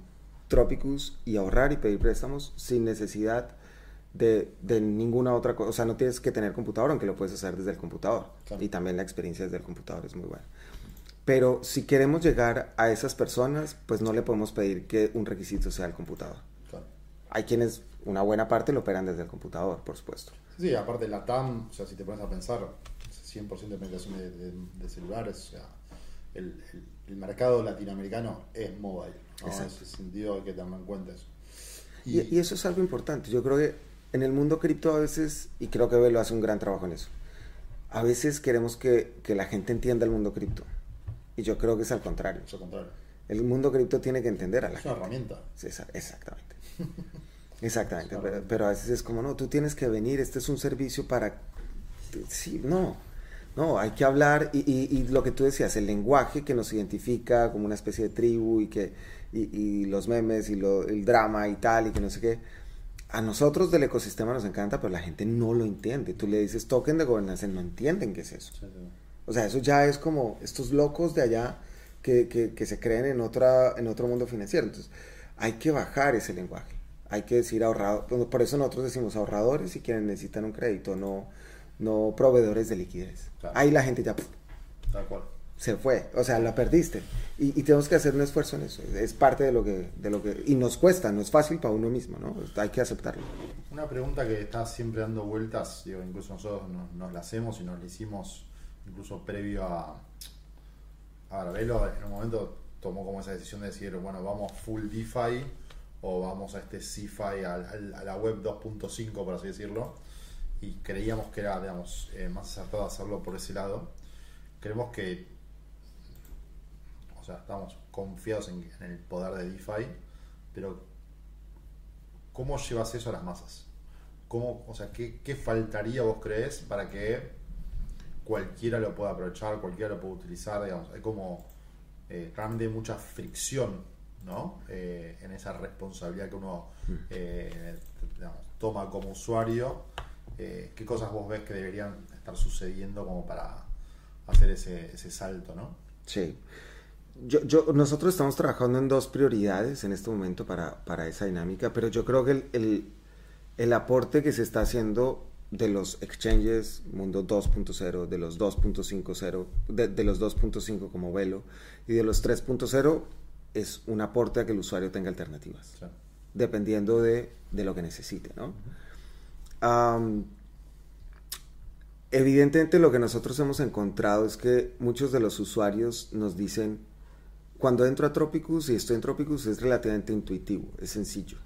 Tropicus, y ahorrar y pedir préstamos sin necesidad de, de ninguna otra cosa. O sea, no tienes que tener computador, aunque lo puedes hacer desde el computador. Claro. Y también la experiencia desde el computador es muy buena. Pero si queremos llegar a esas personas, pues no le podemos pedir que un requisito sea el computador. Claro. Hay quienes, una buena parte, lo operan desde el computador, por supuesto. Sí, aparte la TAM, o sea, si te pones a pensar, 100% de penetración de, de- de celulares, o sea, el, el- el mercado latinoamericano es mobile, ¿no? En ese sentido hay que tener en cuenta eso. Y, y eso es algo importante. Yo creo que en el mundo cripto a veces, y creo que Velo hace un gran trabajo en eso, a veces queremos que, que la gente entienda el mundo cripto. Y yo creo que es al contrario. es al contrario. El mundo cripto tiene que entender a la Es una gente. herramienta. Sí, exactamente. Exactamente. Pero, pero a veces es como, no, tú tienes que venir, este es un servicio para... Sí, no. No, hay que hablar y, y- y lo que tú decías, el lenguaje que nos identifica como una especie de tribu y que y, y los memes y lo- el drama y tal y que no sé qué. A nosotros del ecosistema nos encanta, pero la gente no lo entiende. Tú le dices token de gobernanza, no entienden qué es eso. Sí, sí. O sea, eso ya es como estos locos de allá que, que- que se creen en, otra, en otro mundo financiero. Entonces, hay que bajar ese lenguaje. Hay que decir ahorrado. Por eso nosotros decimos ahorradores y quienes necesitan un crédito, no, no proveedores de liquidez. Claro. Ahí la gente ya Tal cual. Se fue. O sea, la perdiste. Y, tenemos que hacer un esfuerzo en eso. Es parte de lo que, de lo que... Y nos cuesta, no es fácil para uno mismo, ¿no? Hay que aceptarlo. Una pregunta que está siempre dando vueltas, digo, incluso nosotros nos, la hacemos y nos la hicimos incluso previo a, a Velo, en un momento tomó como esa decisión de decir, bueno, vamos full DeFi o vamos a este CeFi, al- a, la web 2.5, por así decirlo, y creíamos que era, digamos, eh, más acertado hacerlo por ese lado. Creemos que, sea, estamos confiados en, en el poder de DeFi, pero ¿cómo llevas eso a las masas? ¿Cómo, o sea, ¿qué, qué faltaría vos crees para que cualquiera lo pueda aprovechar, cualquiera lo pueda utilizar? Digamos, hay como eh, realmente mucha fricción ¿no? Eh, en esa responsabilidad que uno eh, digamos, toma como usuario. Eh, ¿Qué cosas vos ves que deberían estar sucediendo como para hacer ese, ese salto? ¿no? Sí. Yo, yo, nosotros estamos trabajando en dos prioridades en este momento para, para esa dinámica, pero yo creo que el, el, el aporte que se está haciendo de los exchanges mundo 2.0, de los 2.50, de, de los 2.5 como Velo y de los 3.0 es un aporte a que el usuario tenga alternativas, dependiendo de, de lo que necesite, ¿no? Evidentemente lo que nosotros hemos encontrado es que muchos de los usuarios nos dicen, cuando entro a Tropicus y estoy en Tropicus es relativamente intuitivo, es sencillo.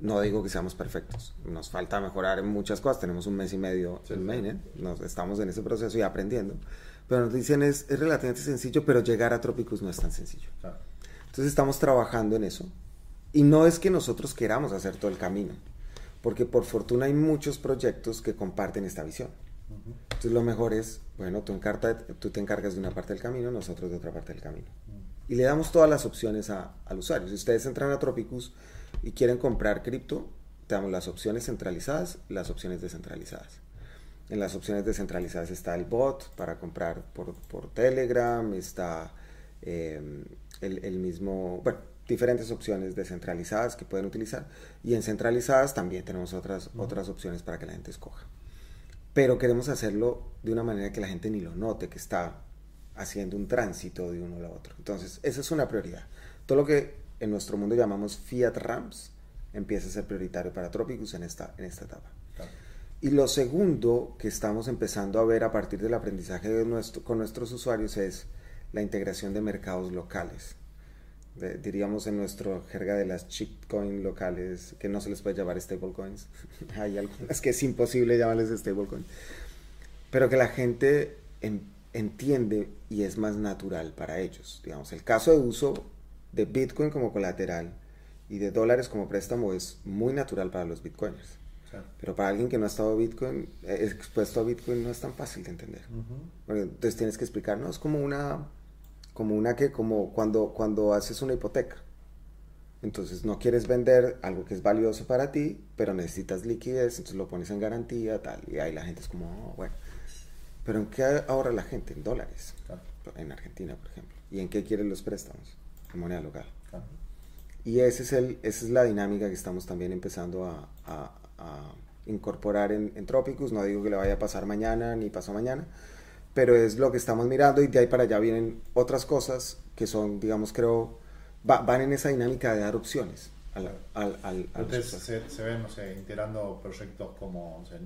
No digo que seamos perfectos, nos falta mejorar en muchas cosas, tenemos un mes y medio Sí, en sí. Mainnet, nos, estamos en ese proceso y aprendiendo, pero nos dicen es, es relativamente sencillo, pero llegar a Tropicus no es tan sencillo. Claro. Entonces estamos trabajando en eso. Y no es que nosotros queramos hacer todo el camino, porque por fortuna hay muchos proyectos que comparten esta visión. Entonces lo mejor es, bueno, tú, encarta- tú te encargas de una parte del camino, nosotros de otra parte del camino. Y le damos todas las opciones a- al usuario. Si ustedes entran a Tropicus y quieren comprar cripto, te damos las opciones centralizadas y las opciones descentralizadas. En las opciones descentralizadas está el bot para comprar por, por Telegram, está eh, el, el mismo, bueno, diferentes opciones descentralizadas que pueden utilizar. Y en centralizadas también tenemos otras, otras opciones para que la gente escoja. Pero queremos hacerlo de una manera que la gente ni lo note, que está haciendo un tránsito de uno a otro. Entonces, esa es una prioridad. Todo lo que en nuestro mundo llamamos fiat ramps empieza a ser prioritario para Tropicus en esta, en esta etapa. Claro. Y lo segundo que estamos empezando a ver a partir del aprendizaje de nuestro, con nuestros usuarios es la integración de mercados locales. de- diríamos en nuestro jerga de las shitcoin locales, que no se les puede llamar stablecoins. Hay algunas que es imposible llamarles stablecoin. Pero que la gente en- entiende y es más natural para ellos. Digamos, el caso de uso de Bitcoin como colateral y de dólares como préstamo es muy natural para los bitcoiners. Pero para alguien que no ha estado Bitcoin, eh, expuesto a Bitcoin, no es tan fácil de entender. Porque Entonces tienes que explicar, no, es como una, como una que, como cuando, cuando haces una hipoteca. Entonces no quieres vender algo que es valioso para ti, pero necesitas liquidez, entonces lo pones en garantía, tal. Y ahí la gente es como, "Oh, bueno. Pero ¿en qué ahorra la gente? En dólares. claro, En Argentina, por ejemplo. ¿Y en qué quieren los préstamos? En moneda local. claro. Y ese es el, esa es la dinámica que estamos también empezando a, a- a incorporar en, en Tropicus. No digo que le vaya a pasar mañana ni pasó mañana, pero es lo que estamos mirando y de ahí para allá vienen otras cosas que son, digamos, creo, va- van en esa dinámica de dar opciones al, Ustedes se, se ven, no sé, integrando proyectos como no sé,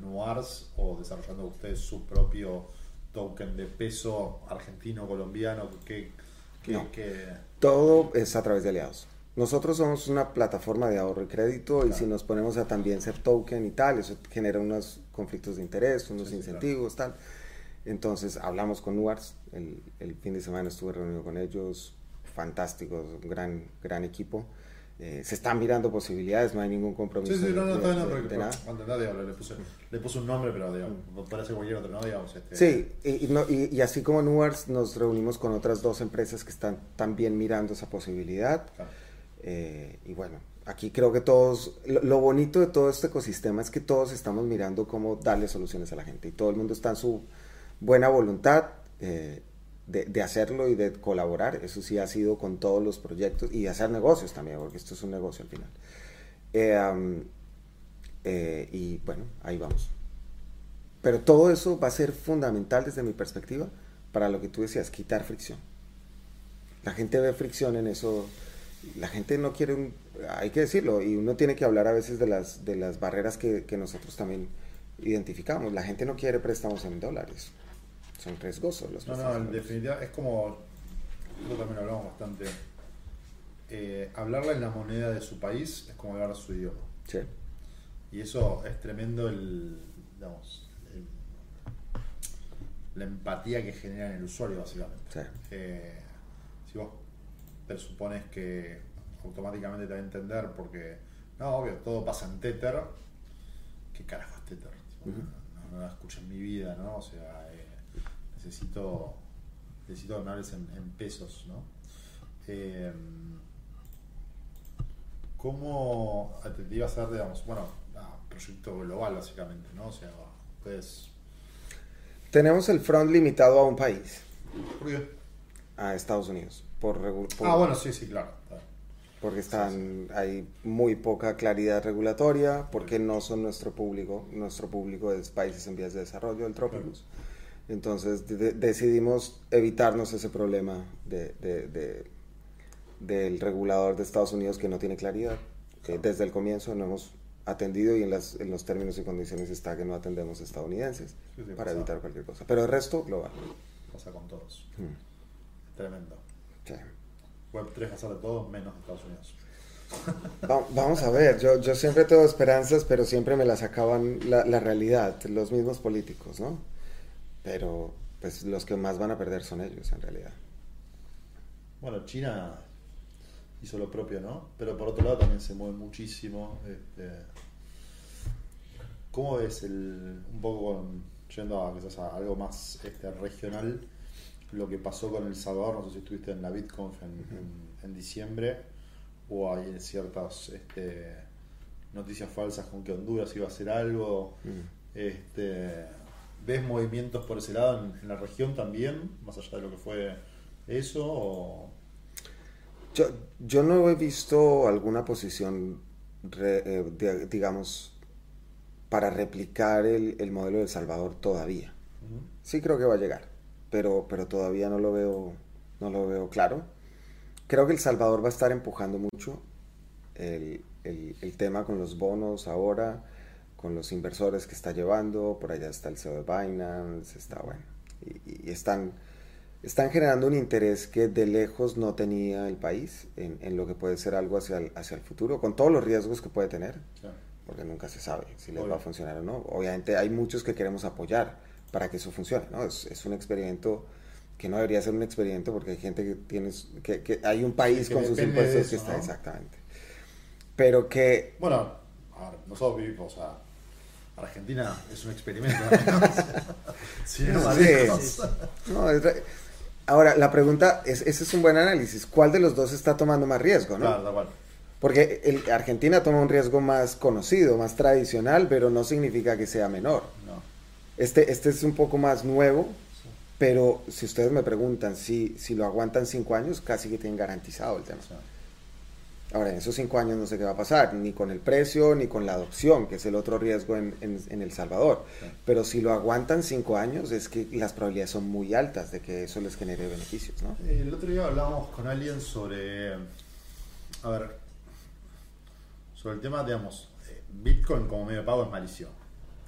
o desarrollando ustedes su propio token de peso argentino, colombiano, que, que, No. que- Todo es a través de aliados. Nosotros somos una plataforma de ahorro y crédito y Claro. si nos ponemos a también ser token y tal, eso genera unos conflictos de interés, unos Sí, incentivos, tal. Entonces hablamos con Nuars, el, el fin de semana estuve reunido con ellos, fantásticos, un gran, gran equipo. Eh, se están mirando posibilidades, no hay ningún compromiso. Sí, sí, no, no, está no, porque nada. entendá, digo, le, puse, le puse un nombre, pero digamos, parece cualquier otro, ¿no? Digamos, este, Sí, y, y no- y- y así como Nuars, nos reunimos con otras dos empresas que están también mirando esa posibilidad. claro. Eh, y bueno, aquí creo que todos, lo, lo bonito de todo este ecosistema es que todos estamos mirando cómo darle soluciones a la gente y todo el mundo está en su buena voluntad eh, de, de hacerlo y de colaborar. Eso sí ha sido con todos los proyectos y de hacer negocios también, porque esto es un negocio al final. Eh, eh, y bueno, ahí vamos. Pero todo eso va a ser fundamental desde mi perspectiva para lo que tú decías, quitar fricción. La gente ve fricción en eso. La gente no quiere, un- hay que decirlo, y uno tiene que hablar a veces de las, de las barreras que, que nosotros también identificamos. La gente no quiere préstamos en dólares. Son riesgosos los No, no, en definitiva es como, nosotros también lo hablamos bastante, eh, hablarle en la moneda de su país es como hablar su idioma. Sí. Y eso es tremendo el, digamos, el- la empatía que genera en el usuario, básicamente. Sí. Eh, si vos presupones que automáticamente te va a entender porque, no, obvio, todo pasa en Tether, ¿qué carajo es Tether? No, no la escucho en mi vida, ¿no? O sea, eh, necesito, necesito hables en, en pesos, ¿no? Eh, ¿Cómo te, iba a hacer, digamos, bueno, ah, proyecto global básicamente, ¿no? O sea, ustedes... Tenemos el front limitado a un país, ¿Por qué? a Estados Unidos. Por, por- Ah, bueno, sí, sí, claro. claro. porque están hay muy poca claridad regulatoria, porque no son nuestro público, nuestro público es países en vías de desarrollo, el Trópicos. Entonces de- de- decidimos evitarnos ese problema de, de- de- del regulador de Estados Unidos que no tiene claridad. Que desde el comienzo no hemos atendido y en, las, en los términos y condiciones está que no atendemos estadounidenses Sí, sí, para pasa. evitar cualquier cosa. Pero el resto, global. Pasa con todos. Mm, Tremendo. sí. Web3 va a ser de todo menos de Estados Unidos. Va- Vamos a ver, yo, yo siempre tengo esperanzas, pero siempre me las acaban la, la realidad, los mismos políticos, ¿no? Pero pues los que más van a perder son ellos en realidad. Bueno, China hizo lo propio, ¿no? Pero por otro lado también se mueve muchísimo. Este, ¿Cómo ves el, un poco con, yendo a quizás a algo más este, regional, lo que pasó con El Salvador? No sé si estuviste en la BitConf en, en- en diciembre o hay ciertas este, noticias falsas con que Honduras iba a hacer algo. Mm. Este, ¿Ves movimientos por ese lado en, en la región también, más allá de lo que fue eso? O... Yo, yo no he visto alguna posición, re- eh, di- digamos, para replicar el, el modelo de El Salvador todavía. Sí creo que va a llegar, pero, pero todavía no lo veo, no lo veo claro. Creo que El Salvador va a estar empujando mucho el, el- el tema con los bonos ahora, con los inversores que está llevando, por allá está el CEO de Binance, está bueno, y, y están están generando un interés que de lejos no tenía el país en, en lo que puede ser algo hacia el, hacia el futuro, con todos los riesgos que puede tener, Claro. porque nunca se sabe si les Obvio. va a funcionar o no. Obviamente hay muchos que queremos apoyar para que eso funcione, ¿no? Es, es un experimento que no debería ser un experimento porque hay gente que tiene, que, que hay un país que con sus impuestos que eso, está ¿no? exactamente. Pero que Bueno, a ver, nosotros vivimos, o sea, Argentina es un experimento. sí, no, Sí, sí. Es re- Ahora, la pregunta es, ese es un buen análisis. ¿Cuál de los dos está tomando más riesgo, no? Claro, tal cual. Porque el, Argentina toma un riesgo más conocido, más tradicional, pero no significa que sea menor. No. Este, este es un poco más nuevo, Sí. pero si ustedes me preguntan si, si lo aguantan cinco años, casi que tienen garantizado el tema. Sea, Ahora, en esos cinco años no sé qué va a pasar, ni con el precio, ni con la adopción, que es el otro riesgo en, en- en El Salvador. Pero si lo aguantan cinco años, es que las probabilidades son muy altas de que eso les genere beneficios, ¿no? El otro día hablábamos con alguien sobre, a ver, sobre el tema, digamos, eh, Bitcoin como medio de pago es malísimo.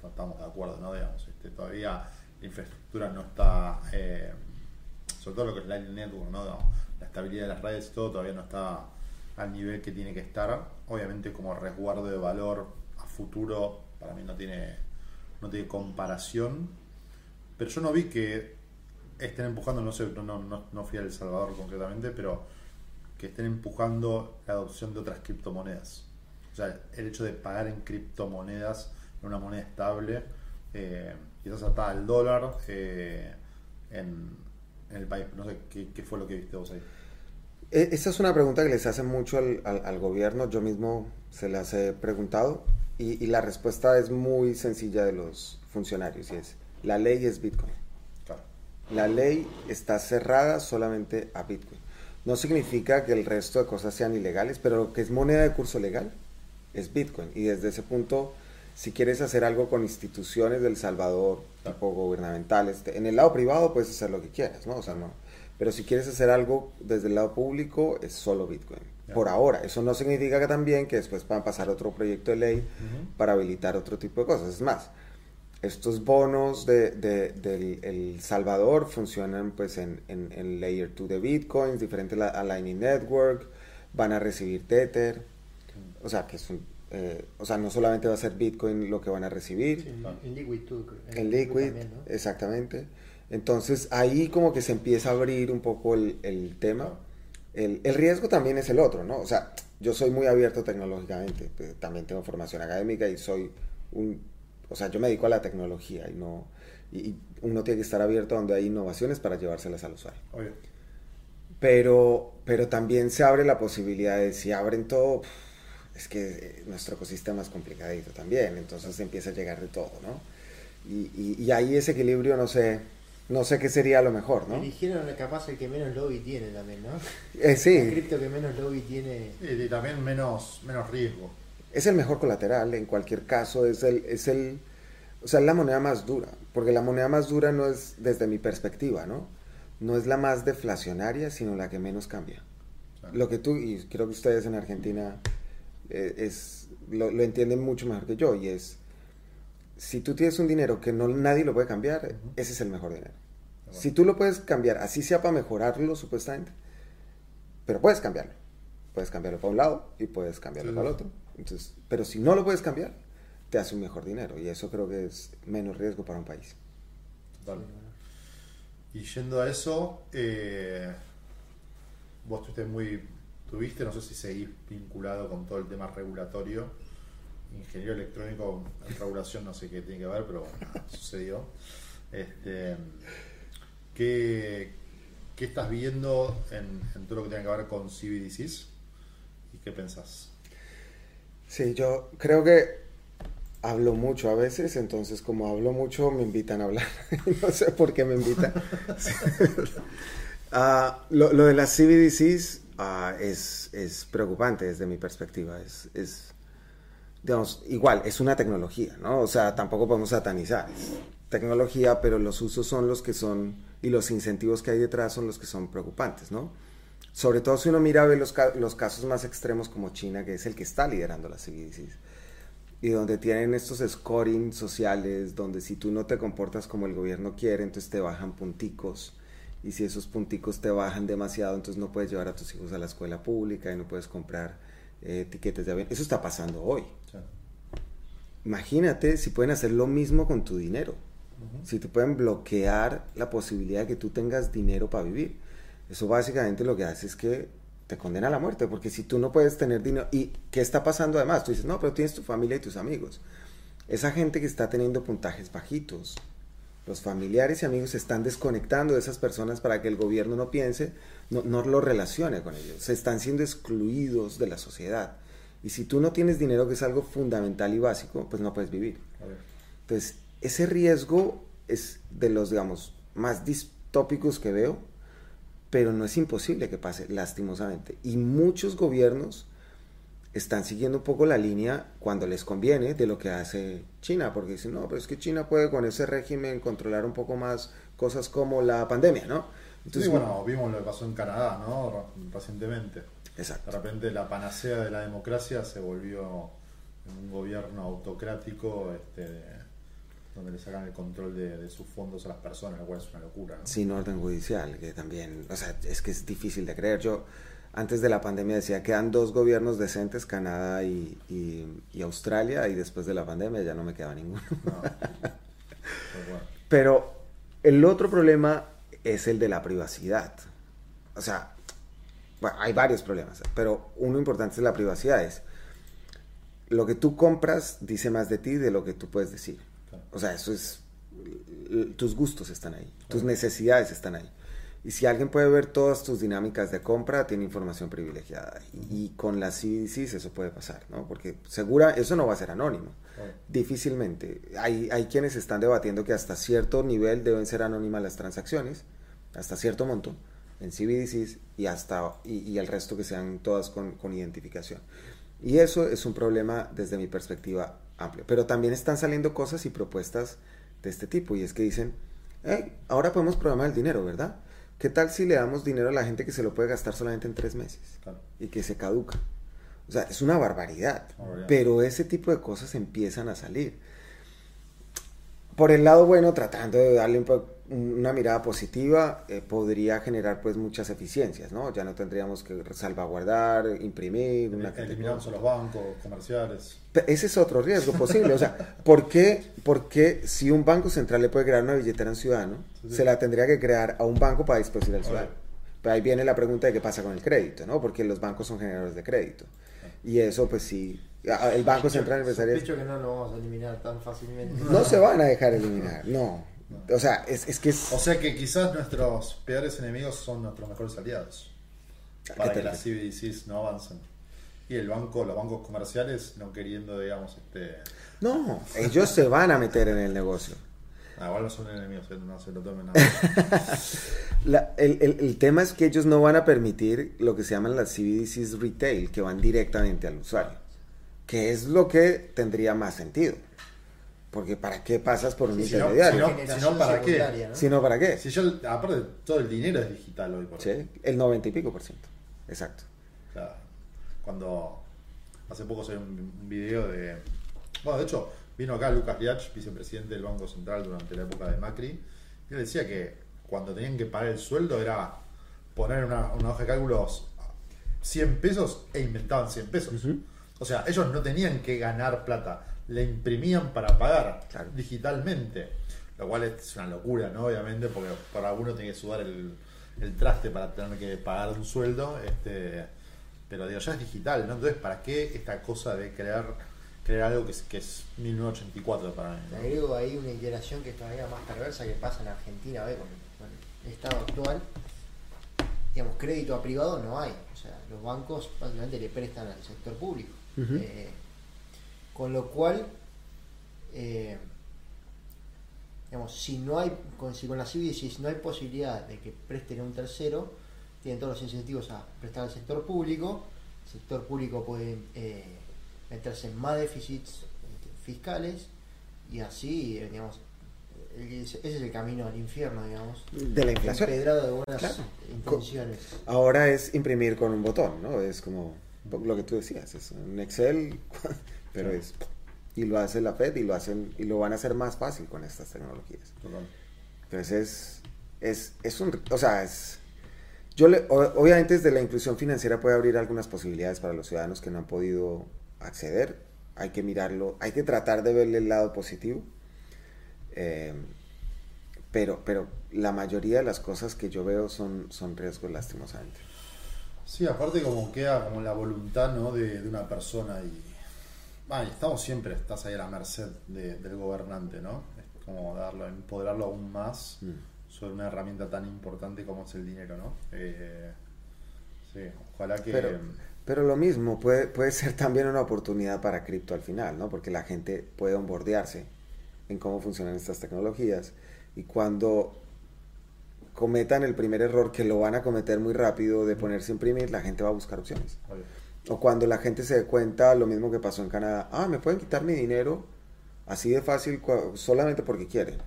No estamos de acuerdo, ¿no? Digamos, este, todavía la infraestructura no está, eh, sobre todo lo que es Lightning Network, ¿no? Digamos, la estabilidad de las redes y todo todavía no está al nivel que tiene que estar. Obviamente como resguardo de valor a futuro para mí no tiene, no tiene comparación. Pero yo no vi que estén empujando, no sé, no, no, no, fui a El Salvador concretamente, pero que estén empujando la adopción de otras criptomonedas. O sea, el hecho de pagar en criptomonedas, en una moneda estable, eh, quizás atada al dólar eh, en, en el país. No sé, ¿qué, qué fue lo que viste vos ahí? E- Esa es una pregunta que les hacen mucho al, al- al gobierno, yo mismo se las he preguntado y, y la respuesta es muy sencilla de los funcionarios y es, la ley es Bitcoin. Claro. La ley está cerrada solamente a Bitcoin. No significa que el resto de cosas sean ilegales, pero lo que es moneda de curso legal es Bitcoin. Y desde ese punto, si quieres hacer algo con instituciones del Salvador, Claro. tipo gubernamentales, en el lado privado puedes hacer lo que quieras, ¿no? O sea, no. Pero si quieres hacer algo desde el lado público, es solo Bitcoin. Por ahora. Eso no significa que también que después van a pasar otro proyecto de ley para habilitar otro tipo de cosas. Es más, estos bonos de, de- del El Salvador funcionan pues en, en, en Layer 2 de Bitcoins, diferente a, la- a Lightning Network, van a recibir Tether, o sea, que es un, eh, o sea, no solamente va a ser Bitcoin lo que van a recibir, Sí, en, en Liquid creo. en Liquid, también, ¿no? exactamente. Entonces ahí como que se empieza a abrir un poco el, el tema. El, el riesgo también es el otro, ¿no? O sea, yo soy muy abierto tecnológicamente, pues, también tengo formación académica y soy un, o sea, yo me dedico a la tecnología y no, y, y uno tiene que estar abierto donde hay innovaciones para llevárselas al usuario. Obvio. Pero, pero también se abre la posibilidad de si abren todo, es que eh, nuestro ecosistema es complicadito también, entonces empieza a llegar de todo, ¿no? Y, y, y ahí ese equilibrio, no sé, no sé qué sería lo mejor, ¿no? Eligieron capaz el que menos lobby tiene también, ¿no? Eh, El sí, cripto que menos lobby tiene. Y, y también menos, menos riesgo. es el mejor colateral, en cualquier caso, es el, es el, o sea, es la moneda más dura, porque la moneda más dura no es, desde mi perspectiva, ¿no? No es la más deflacionaria, sino la que menos cambia. Claro. Lo que tú, y creo que ustedes en Argentina eh, es, lo, lo entienden mucho mejor que yo, y es, si tú tienes un dinero que no nadie lo puede cambiar, ese es el mejor dinero. Si tú lo puedes cambiar, así sea para mejorarlo supuestamente, pero puedes cambiarlo. Puedes cambiarlo para un lado y puedes cambiarlo Sí, para el otro. Entonces, pero si no lo puedes cambiar, te hace un mejor dinero y eso creo que es menos riesgo para un país. Total. Y yendo a eso, eh, vos estuviste muy, tuviste, no sé si seguís vinculado con todo el tema regulatorio, ingeniero electrónico, en regulación no sé qué tiene que ver, pero bueno, sucedió. Este, ¿qué, qué estás viendo en, en todo lo que tiene que ver con CBDCs? ¿Y qué pensás? Sí, yo creo que hablo mucho a veces, entonces como hablo mucho me invitan a hablar. no sé por qué me invitan. Ah, lo, lo de las CBDCs ah, es, es preocupante desde mi perspectiva. Es, es, digamos, igual, es una tecnología, ¿no? O sea, tampoco podemos satanizar. Es tecnología, pero los usos son los que son, y los incentivos que hay detrás son los que son preocupantes, ¿no? Sobre todo si uno mira ve los, los casos más extremos como China, que es el que está liderando las CBDCs, y donde tienen estos scoring sociales, donde si tú no te comportas como el gobierno quiere, entonces te bajan punticos, y si esos punticos te bajan demasiado, entonces no puedes llevar a tus hijos a la escuela pública y no puedes comprar eh, tiquetes de avión. Eso está pasando hoy. Sí. Imagínate si pueden hacer lo mismo con tu dinero. Si te pueden bloquear la posibilidad de que tú tengas dinero para vivir. Eso básicamente lo que hace es que te condena a la muerte, porque si tú no puedes tener dinero, ¿y qué está pasando además? Tú dices, no, pero tienes tu familia y tus amigos. Esa gente que está teniendo puntajes bajitos, los familiares y amigos se están desconectando de esas personas para que el gobierno no piense, no, no lo relacione con ellos. Se están siendo excluidos de la sociedad. Y si tú no tienes dinero, que es algo fundamental y básico, pues no puedes vivir. Entonces, ese riesgo es de los, digamos, más distópicos que veo, pero no es imposible que pase, lastimosamente. Y muchos gobiernos están siguiendo un poco la línea cuando les conviene de lo que hace China, porque dicen, no, pero es que China puede con ese régimen controlar un poco más cosas como la pandemia, ¿no? sí, bueno, vimos lo que pasó en Canadá, ¿no? Recientemente. Exacto. De repente la panacea de la democracia se volvió un gobierno autocrático este, donde le sacan el control de, de sus fondos a las personas, lo cual es una locura. ¿no? Sin orden judicial, que también, o sea, es que es difícil de creer. Yo antes de la pandemia decía que quedan dos gobiernos decentes, Canadá y, y- y Australia, y después de la pandemia ya no me quedaba ninguno. No. Bueno. Pero el otro problema es el de la privacidad. O sea, bueno, hay varios problemas, pero uno importante es la privacidad. Es lo que tú compras dice más de ti de lo que tú puedes decir. O sea, eso es tus gustos están ahí, tus necesidades están ahí. Y si alguien puede ver todas tus dinámicas de compra, tiene información privilegiada. Y, y con las CBDCs eso puede pasar, ¿no? Porque segura, eso no va a ser anónimo. Claro. Difícilmente. Hay, hay quienes están debatiendo que hasta cierto nivel deben ser anónimas las transacciones, hasta cierto monto, en CBDCs y, hasta, y, y el resto que sean todas con, con identificación. Y eso es un problema desde mi perspectiva amplio. Pero también están saliendo cosas y propuestas de este tipo. Y es que dicen, "Hey, ahora podemos programar el dinero, ¿verdad? ¿Qué tal si le damos dinero a la gente que se lo puede gastar solamente en tres meses? Claro. y que se caduca. O sea, es una barbaridad. Pero ese tipo de cosas empiezan a salir. Por el lado bueno, tratando de darle un po- una mirada positiva, eh, podría generar pues muchas eficiencias, ¿no? Ya no tendríamos que salvaguardar, imprimir, una Eliminamos a los bancos comerciales. Ese es otro riesgo posible. O sea, ¿por qué, por qué si un banco central le puede crear una billetera a un ciudadano, Sí, sí. se la tendría que crear a un banco para disposición al Obvio. ciudadano? Pero ahí viene la pregunta de qué pasa con el crédito, ¿no? Porque los bancos son generadores de crédito. Y eso, pues sí, el Banco Central Empresarial que no lo vamos a eliminar tan fácilmente. no se van a dejar eliminar, no. O sea, es, es que es... O sea que quizás nuestros peores enemigos son nuestros mejores aliados. ¿A Para que las? CBDCs no avancen. Y el banco, los bancos comerciales no queriendo, digamos, este. No, ellos se van a meter en el negocio. Ah, igual no son enemigos, no se lo tomen nada. La- el, el- el tema es que ellos no van a permitir lo que se llaman las CBDCs retail, que van directamente al usuario, que es lo que tendría más sentido. Porque ¿para qué pasas por un Sí, si no- intermediario? si no- si no, ¿para qué? ¿no? Si no, ¿para qué? si yo, aparte, todo el dinero es digital hoy por hoy. Sí, el 90 y pico por ciento. Exacto. O sea, cuando hace poco salió un, un video de. Bueno, de hecho, vino acá Lucas Liach, vicepresidente del Banco Central durante la época de Macri, y él decía que cuando tenían que pagar el sueldo era poner una, una hoja de cálculos 100 pesos e inventaban 100 pesos. O sea, ellos no tenían que ganar plata, le imprimían para pagar Claro. digitalmente. Lo cual es una locura, ¿no? Obviamente, porque para uno tiene que sudar el, el traste para tener que pagar un sueldo. Este, pero digo, ya es digital, ¿no? Entonces, ¿para qué esta cosa de crear, crear algo que es, que es 1984 para mí? ¿no? agrego ahí una integración que es todavía más perversa que pasa en Argentina con, con el estado actual. Digamos, crédito a privado no hay. O sea, los bancos básicamente le prestan al sector público. Eh, con lo cual, eh, digamos, si no hay, con, si con la CBDCs no hay posibilidad de que presten a un tercero, tienen todos los incentivos a prestar al sector público. El sector público puede eh, meterse en más déficits este, fiscales y así, eh, digamos, ese es el camino al infierno, digamos. De la inflación. Empedrado de buenas Claro. intenciones. Ahora es imprimir con un botón, ¿no? Es como lo que tú decías, es un Excel, pero es... Y lo hace la Fed y lo hacen y lo van a hacer más fácil con estas tecnologías. Total. Entonces es, es, es un, o sea, es, yo le, obviamente desde la inclusión financiera puede abrir algunas posibilidades para los ciudadanos que no han podido acceder, hay que mirarlo, hay que tratar de verle el lado positivo, eh, pero, pero la mayoría de las cosas que yo veo son, son riesgos lastimosamente. Sí, aparte como queda como la voluntad ¿no? de, de una persona y, estamos siempre, estás ahí a la merced del gobernante, ¿no? Es como darlo, empoderarlo aún más mm. sobre una herramienta tan importante como es el dinero, ¿no? Eh, sí, ojalá que... Pero, pero, lo mismo, puede, puede ser también una oportunidad para cripto al final, ¿no? Porque la gente puede onboardearse en cómo funcionan estas tecnologías y cuando cometan el primer error que lo van a cometer muy rápido de ponerse a imprimir, la gente va a buscar opciones. O cuando la gente se dé cuenta, lo mismo que pasó en Canadá, ah, me pueden quitar mi dinero así de fácil solamente porque quieren.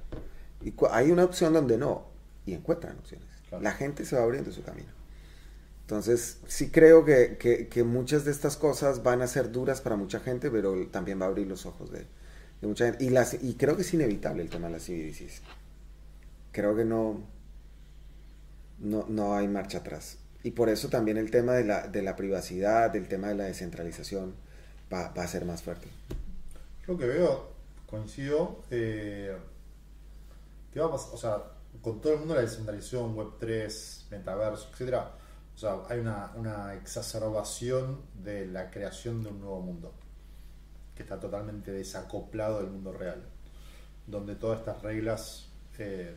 Y hay una opción donde no, y encuentran opciones. La gente se va abriendo su camino. Entonces, sí creo que, que, muchas de estas cosas van a ser duras para mucha gente, pero también va a abrir los ojos de, de mucha gente. Y, las, y creo que es inevitable el tema de las CBDCs. Creo que no, no, no hay marcha atrás. Y por eso también el tema de la, de la privacidad, del tema de la descentralización, va, a ser más fuerte. Lo que veo, coincido, eh, va a pasar, o sea, con todo el mundo la descentralización, Web3, metaverso, etcétera, o sea, hay una, una, exacerbación de la creación de un nuevo mundo, que está totalmente desacoplado del mundo real, donde todas estas reglas eh,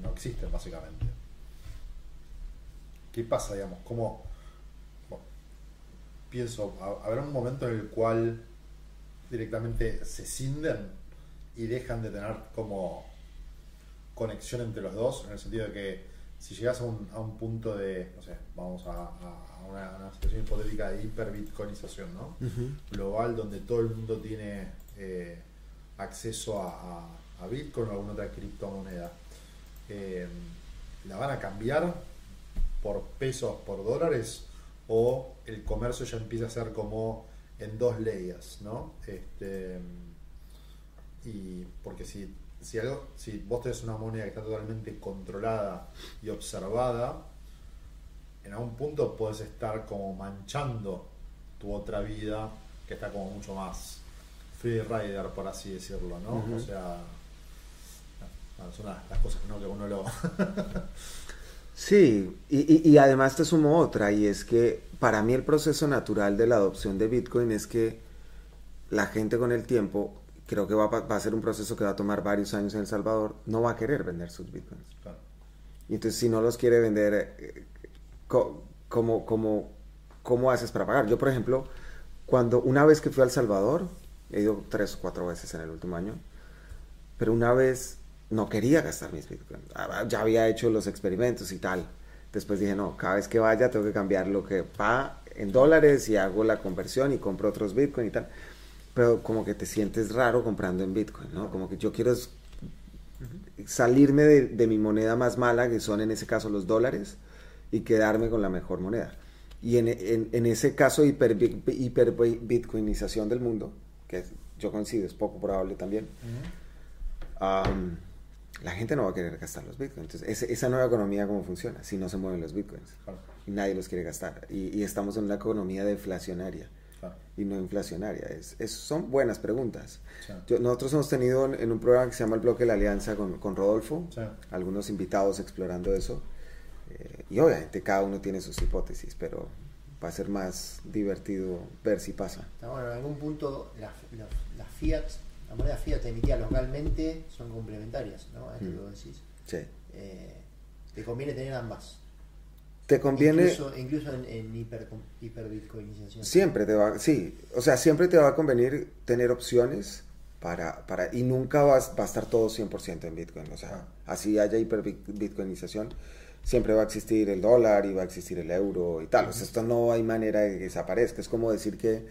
no existen básicamente. ¿Qué pasa, digamos? ¿Cómo, pienso, habrá un momento en el cual directamente se cinden y dejan de tener como conexión entre los dos, en el sentido de que si llegas a un, a un punto de, no sé, vamos a, una, situación hipotética de hiperbitcoinización, ¿no? Global, donde todo el mundo tiene eh, acceso a, Bitcoin o alguna otra criptomoneda. Eh, ¿La van a cambiar por pesos, por dólares, o el comercio ya empieza a ser como en dos leyes, ¿no? Este, y porque si, si, algo, si vos tenés una moneda que está totalmente controlada y observada, en algún punto puedes estar como manchando tu otra vida que está como mucho más free rider, por así decirlo, ¿no? O sea, son las, cosas ¿no? que uno lo... Sí, y, y, además te sumo otra, y es que para mí el proceso natural de la adopción de Bitcoin es que la gente con el tiempo, creo que va, va, a ser un proceso que va a tomar varios años en El Salvador, no va a querer vender sus Bitcoins. Y entonces si no los quiere vender, eh, ¿cómo, cómo, cómo haces para pagar? Yo, por ejemplo, cuando una vez que fui a El Salvador, he ido tres o cuatro veces en el último año, pero una vez no quería gastar mis bitcoins. Ah, ya había hecho los experimentos y tal. Después dije, no, cada vez que vaya tengo que cambiar lo que va en dólares y hago la conversión y compro otros bitcoins y tal. Pero como que te sientes raro comprando en bitcoin, ¿no? Como que yo quiero salirme de, mi moneda más mala, que son en ese caso los dólares, y quedarme con la mejor moneda. Y en, en, ese caso hiper, hiper bitcoinización del mundo, que yo coincido, es poco probable también la gente no va a querer gastar los bitcoins. Entonces, esa nueva economía, ¿cómo funciona? Si no se mueven los bitcoins. Y nadie los quiere gastar. Y, estamos en una economía deflacionaria y no inflacionaria. Es, son buenas preguntas. nosotros hemos tenido en un programa que se llama El Bloque de la Alianza con, con Rodolfo, algunos invitados explorando eso. Eh, y obviamente cada uno tiene sus hipótesis, pero va a ser más divertido ver si pasa. Bueno, en algún punto las la, Fiat la moneda fiat emitida localmente son complementarias, ¿no? A esto que mm. decís. Sí. Eh, te conviene tener ambas. Te conviene. Incluso, incluso en, en hiper, hiperbitcoinización. Siempre te va, sí. O sea, siempre te va a convenir tener opciones para, para y nunca va, va a estar todo 100% en Bitcoin. O sea, ah. así haya hiperbitcoinización, siempre va a existir el dólar y va a existir el euro y tal. O sea, esto no hay manera de que desaparezca. Es como decir que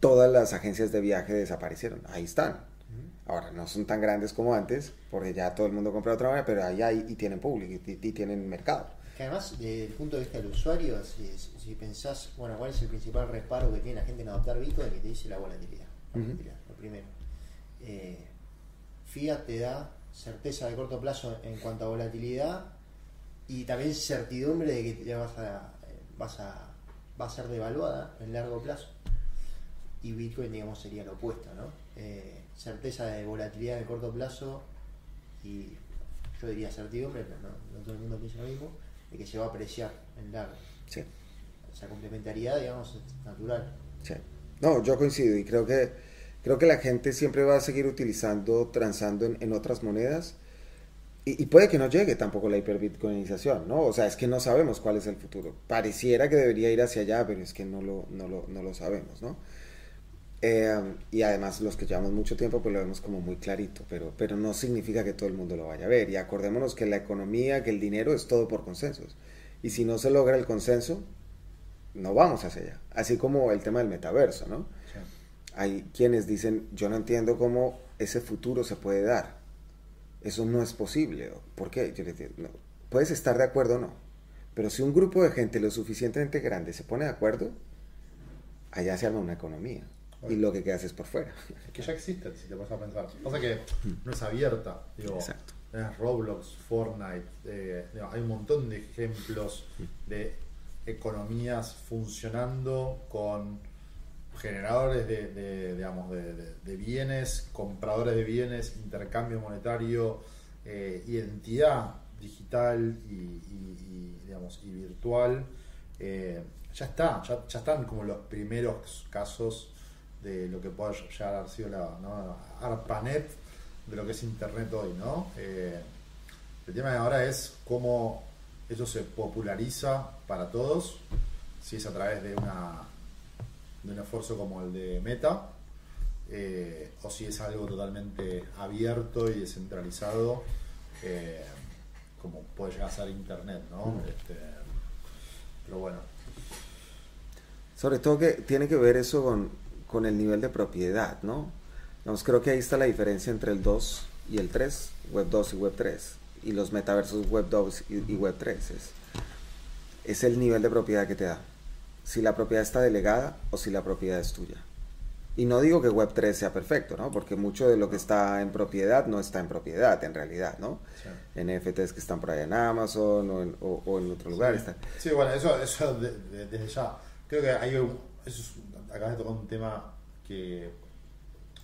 todas las agencias de viaje desaparecieron. Ahí están. Ahora, no son tan grandes como antes, porque ya todo el mundo compra otra manera, pero ahí hay y tienen público y, tienen mercado. Que además, desde el punto de vista del usuario, si, pensás, bueno, ¿cuál es el principal reparo que tiene la gente en adoptar Bitcoin? Que te dice la volatilidad. lo primero. Eh, Fiat te da certeza de corto plazo en cuanto a volatilidad y también certidumbre de que ya vas a, vas a, va a ser devaluada en largo plazo. Y Bitcoin, digamos, sería lo opuesto, ¿no? Eh, certeza de volatilidad en corto plazo y yo diría certidumbre, pero no, no todo el mundo piensa lo mismo, de que se va a apreciar en largo. Sí. Esa complementariedad, digamos, es natural. Sí. No, yo coincido y creo que creo que la gente siempre va a seguir utilizando, transando en, en otras monedas y, y puede que no llegue tampoco la hiperbitcoinización, ¿no? O sea, es que no sabemos cuál es el futuro. Pareciera que debería ir hacia allá, pero es que no lo, no lo, no lo sabemos, ¿no? Eh, y además los que llevamos mucho tiempo pues lo vemos como muy clarito, pero, pero no significa que todo el mundo lo vaya a ver. Y acordémonos que la economía, que el dinero es todo por consensos. Y si no se logra el consenso, no vamos hacia allá. Así como el tema del metaverso, ¿no? Sí. Hay quienes dicen, yo no entiendo cómo ese futuro se puede dar. Eso no es posible. ¿Por qué? Yo les digo, no. Puedes estar de acuerdo o no. Pero si un grupo de gente lo suficientemente grande se pone de acuerdo, allá se arma una economía. Y lo que quedas es por fuera. Es que ya existen, si te vas a pensar. Pasa que no es abierta. Digo, Exacto. tenés Roblox, Fortnite, eh, digo, hay un montón de ejemplos de economías funcionando con generadores de, de, digamos, de, de- de bienes, compradores de bienes, intercambio monetario, eh, identidad digital y, y- y, digamos, y virtual. Eh, ya está, ya, ya están como los primeros casos de lo que pueda llegar a haber sido la ¿no? ARPANET de lo que es Internet hoy, ¿no? Eh, el tema de ahora es cómo eso se populariza para todos, si es a través de una de un esfuerzo como el de Meta, eh, o si es algo totalmente abierto y descentralizado, eh, como puede llegar a ser Internet, ¿no? Este, pero bueno, Sobre todo que tiene que ver eso con, con el nivel de propiedad, ¿no? Digamos, creo que ahí está la diferencia entre el 2 y el 3, Web 2 y Web 3, y los metaversos Web 2 y, y Web 3. Es, es el nivel de propiedad que te da. Si la propiedad está delegada o si la propiedad es tuya. Y no digo que Web 3 sea perfecto, ¿no? Porque mucho de lo que está en propiedad no está en propiedad, en realidad, ¿no? sí. NFTs que están por ahí en Amazon o en, o- o en otro lugar. Sí. están. Sí, bueno, eso, eso de- de- desde ya. Creo que hay un, eso es, acabas de tocar un tema que,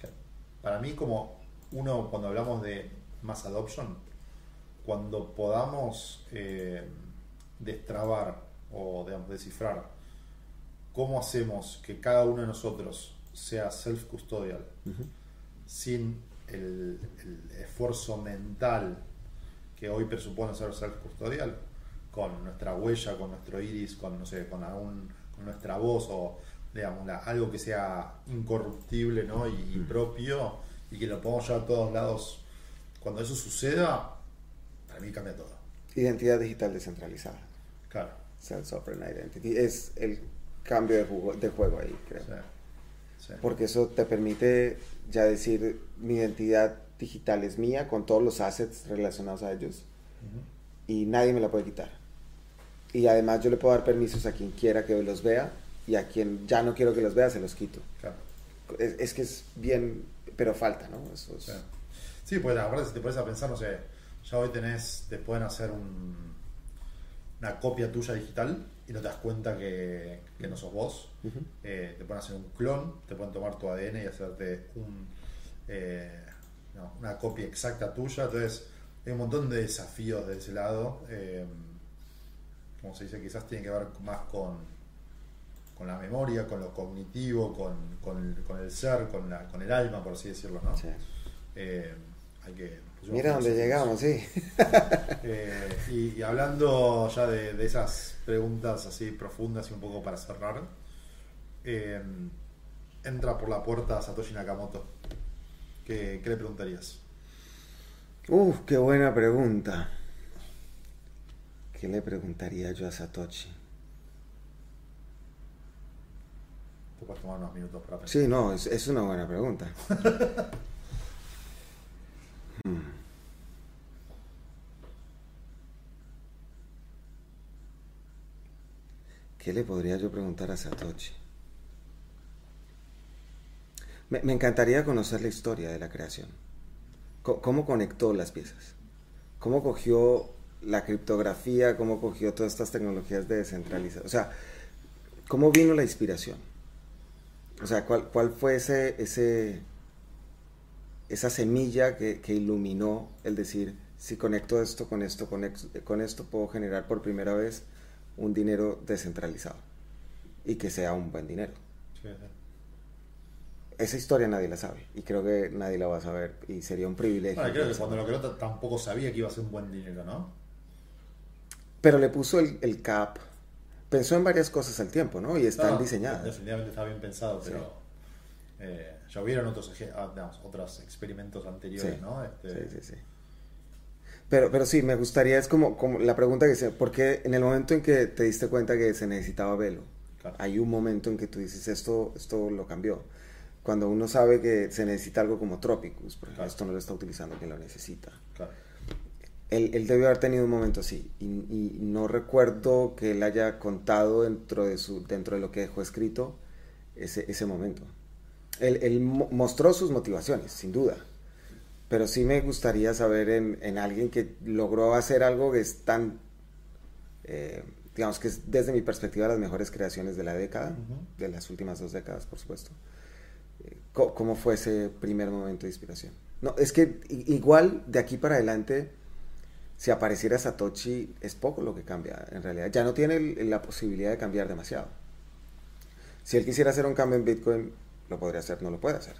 que para mí como uno cuando hablamos de mass adoption, cuando podamos eh, destrabar o digamos, descifrar cómo hacemos que cada uno de nosotros sea self-custodial sin el, el esfuerzo mental que hoy presupone ser self-custodial, con nuestra huella, con nuestro iris, con, no sé, con, algún, con nuestra voz o digamos, la- algo que sea incorruptible ¿no? y, y propio y que lo podamos llevar a todos lados. Cuando eso suceda, para mí cambia todo. Identidad digital descentralizada. Claro. Self-Sovereign Identity. Es el cambio de juego, de juego ahí, creo. Sí, sí. Porque eso te permite ya decir, mi identidad digital es mía con todos los assets relacionados a ellos y nadie me la puede quitar. Y además yo le puedo dar permisos a quien quiera que los vea y a quien ya no quiero que los vea se los quito. Claro. Es, es que es bien, pero falta, ¿no? Eso es- Sí, pues verdad, si te pones a pensar, no sé, ya hoy tenés, te pueden hacer un, una copia tuya digital y no te das cuenta que, que no sos vos. Ujú. Eh, te pueden hacer un clon, te pueden tomar tu ADN y hacerte un, eh, no, una copia exacta tuya. Entonces, hay un montón de desafíos de ese lado. eh, como se dice, quizás tiene que ver más con, con la memoria, con lo cognitivo, con, con, con el ser, con, la, con el alma, por así decirlo, ¿no? Sí. Eh, hay que, Mira dónde llegamos, sí. eh, y, y hablando ya de, de esas preguntas así profundas y un poco para cerrar, eh, entra por la puerta Satoshi Nakamoto. ¿Qué, qué le preguntarías? Uf, qué buena pregunta. ¿Qué le preguntaría yo a Satoshi? Tomar unos minutos para pensar. Sí, no, es, es una buena pregunta. Hmm. ¿Qué le podría yo preguntar a Satoshi? Me, me encantaría conocer la historia de la creación. ¿Cómo conectó las piezas? ¿Cómo cogió la criptografía, cómo cogió todas estas tecnologías de descentralización. O sea, ¿cómo vino la inspiración? O sea, ¿cuál, cuál fue ese, ese, esa semilla que, que iluminó el decir, si conecto esto con esto, con, ex- con esto puedo generar por primera vez un dinero descentralizado y que sea un buen dinero? Sí. Esa historia nadie la sabe y creo que nadie la va a saber y sería un privilegio. Bueno, creo que cuando lo creó tampoco sabía que iba a ser un buen dinero, ¿no? Pero le puso el, el cap, pensó en varias cosas al tiempo, ¿no? Y están No, diseñadas. Definitivamente está bien pensado, Sí. pero eh, ya hubieron otros, ah, digamos, otros experimentos anteriores, Sí, ¿no? Este, Sí, sí, sí. Pero, pero sí, me gustaría, es como, como la pregunta que se, ¿por qué en el momento en que te diste cuenta que se necesitaba velo? Claro. Hay un momento en que tú dices, esto, esto lo cambió. Cuando uno sabe que se necesita algo como Tropicus, porque Claro. esto no lo está utilizando quien lo necesita. Claro. Él, él debió haber tenido un momento así y, y no recuerdo que él haya contado dentro de, su, dentro de lo que dejó escrito ese, ese momento. Él, él mo- mostró sus motivaciones, sin duda, pero sí me gustaría saber en, en alguien que logró hacer algo que es tan, eh, digamos que es desde mi perspectiva las mejores creaciones de la década, Ujú. de las últimas dos décadas, por supuesto. Eh, ¿Cómo fue ese primer momento de inspiración? No, es que igual de aquí para adelante, si apareciera Satoshi, es poco lo que cambia en realidad. Ya no tiene la posibilidad de cambiar demasiado. Si él quisiera hacer un cambio en Bitcoin, lo podría hacer, no lo puede hacer.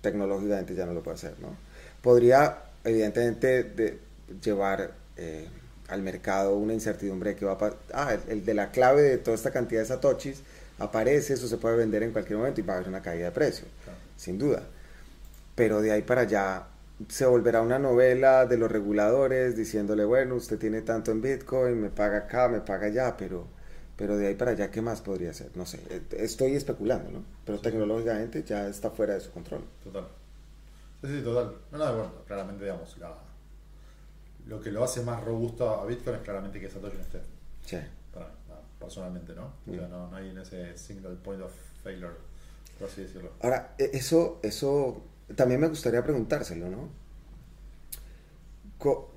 Tecnológicamente ya no lo puede hacer, ¿no? Podría, evidentemente, de- llevar eh, al mercado una incertidumbre que va a pasar. Ah, el, el de la clave de toda esta cantidad de Satoshis aparece, eso se puede vender en cualquier momento y va a haber una caída de precio, Claro. sin duda. Pero de ahí para allá se volverá una novela de los reguladores diciéndole, bueno, usted tiene tanto en Bitcoin, me paga acá, me paga allá, pero, pero de ahí para allá, ¿qué más podría ser? No sé, eh, estoy especulando, ¿no? Pero tecnológicamente ya está fuera de su control. Total. Sí, sí, total. No, no, bueno, claramente, digamos, la- lo que lo hace más robusto a Bitcoin es claramente que Satoshi no esté. Sí. Para, no, personalmente, ¿no? O sea, no, no hay en ese single point of failure, por así decirlo. Ahora, e- eso, eso también me gustaría preguntárselo, ¿no?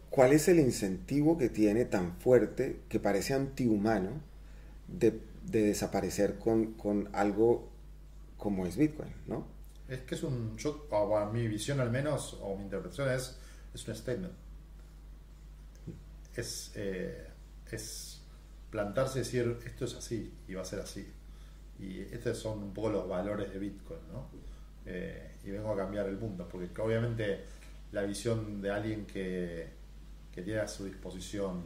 ¿Cuál es el incentivo que tiene tan fuerte, que parece antihumano, de, de desaparecer con, con algo como es Bitcoin, ¿no? Es que es un. Yo, a mi visión al menos, o mi interpretación es, es un statement. Es, eh, es plantarse y decir esto es así y va a ser así. Y estos son un poco los valores de Bitcoin, ¿no? Eh, y vengo a cambiar el mundo, porque obviamente la visión de alguien que, que tiene a su disposición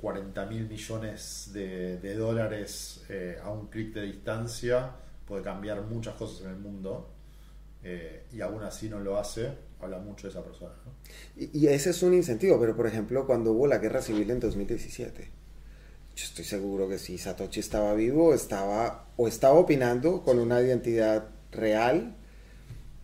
40 mil millones de, dólares eh, a un clic de distancia puede cambiar muchas cosas en el mundo eh, y aún así no lo hace, habla mucho de esa persona. Y, y ese es un incentivo, pero por ejemplo, cuando hubo la guerra civil en 2017, yo estoy seguro que si Satoshi estaba vivo, estaba o estaba opinando con una identidad real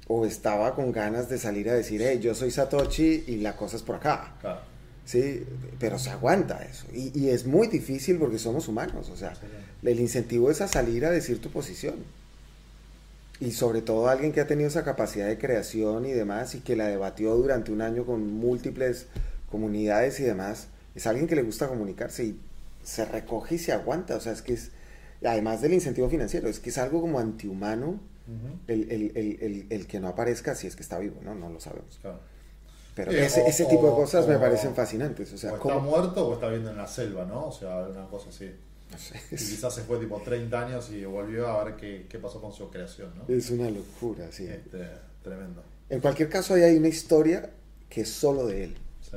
o estaba con ganas de salir a decir, hey, yo soy Satoshi y la cosa es por acá. Claro. Sí, pero se aguanta eso. Y, y es muy difícil porque somos humanos. O sea, el incentivo es a salir a decir tu posición. Y sobre todo alguien que ha tenido esa capacidad de creación y demás y que la debatió durante un año con múltiples comunidades y demás, es alguien que le gusta comunicarse y se recoge y se aguanta. O sea, es que es, además del incentivo financiero, es que es algo como antihumano El, el- el- el- el que no aparezca si es que está vivo, ¿no? No lo sabemos. Claro. Pero Eh, ese, o- ese tipo de o- cosas me parecen fascinantes. O sea, o está ¿cómo- muerto o está viviendo en la selva, ¿no? O sea, una cosa así. no sé, Y es, quizás se fue tipo 30 años y volvió a ver qué, qué pasó con su creación, ¿no? es una locura, sí. Este, tremendo. En cualquier caso, ahí hay una historia que es solo de él, Sí.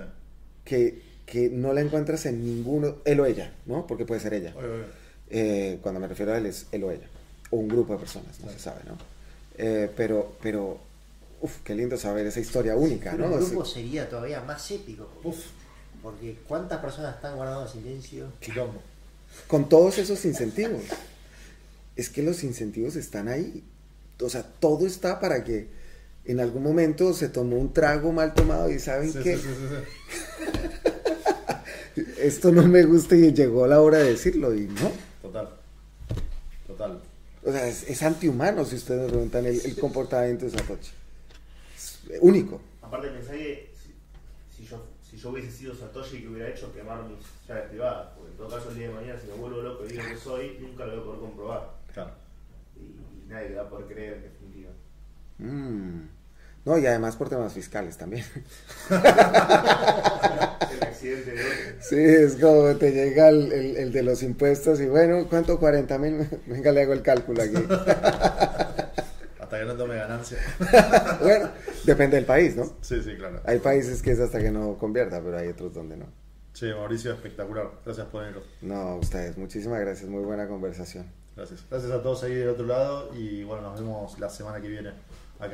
que, que no la encuentras en ninguno, él o ella, ¿no? Porque puede ser ella. Oye, oye. Eh, cuando me refiero a él es él o ella, o un grupo de personas, no se sabe, ¿no? Eh, pero, pero, uff, qué lindo saber esa historia única, ¿no? el Así- grupo sería todavía más épico. Uf, Porque cuántas personas están guardando silencio. quilombo. con todos esos incentivos. Es que los incentivos están ahí. O sea, todo está para que en algún momento se tomó un trago mal tomado y saben Sí, sí, sí, sí. esto no me gusta y llegó la hora de decirlo y no. O sea, es, es antihumano si ustedes me preguntan el, el comportamiento de Satoshi. Es único. Aparte pensé que si, si yo, si yo hubiese sido Satoshi, que hubiera hecho? Quemar mis llaves privadas. Porque en todo caso, el día de mañana, si me vuelvo loco y digo que soy, nunca lo voy a poder comprobar. Claro. Y, y nadie le va a poder creer, en definitiva. Mm. No, y además por temas fiscales también. El accidente de otro. Sí, es como te llega el, el- el de los impuestos y bueno, ¿cuánto? 40 mil. Venga, le hago el cálculo aquí. Hasta que no tome ganancia. bueno, depende del país, ¿no? Sí, sí, claro. Hay países que es hasta que no convierta, pero hay otros donde no. Che, Mauricio, espectacular. Gracias por venir. No, ustedes, muchísimas gracias, muy buena conversación. Gracias. Gracias a todos ahí del otro lado y bueno, nos vemos la semana que viene.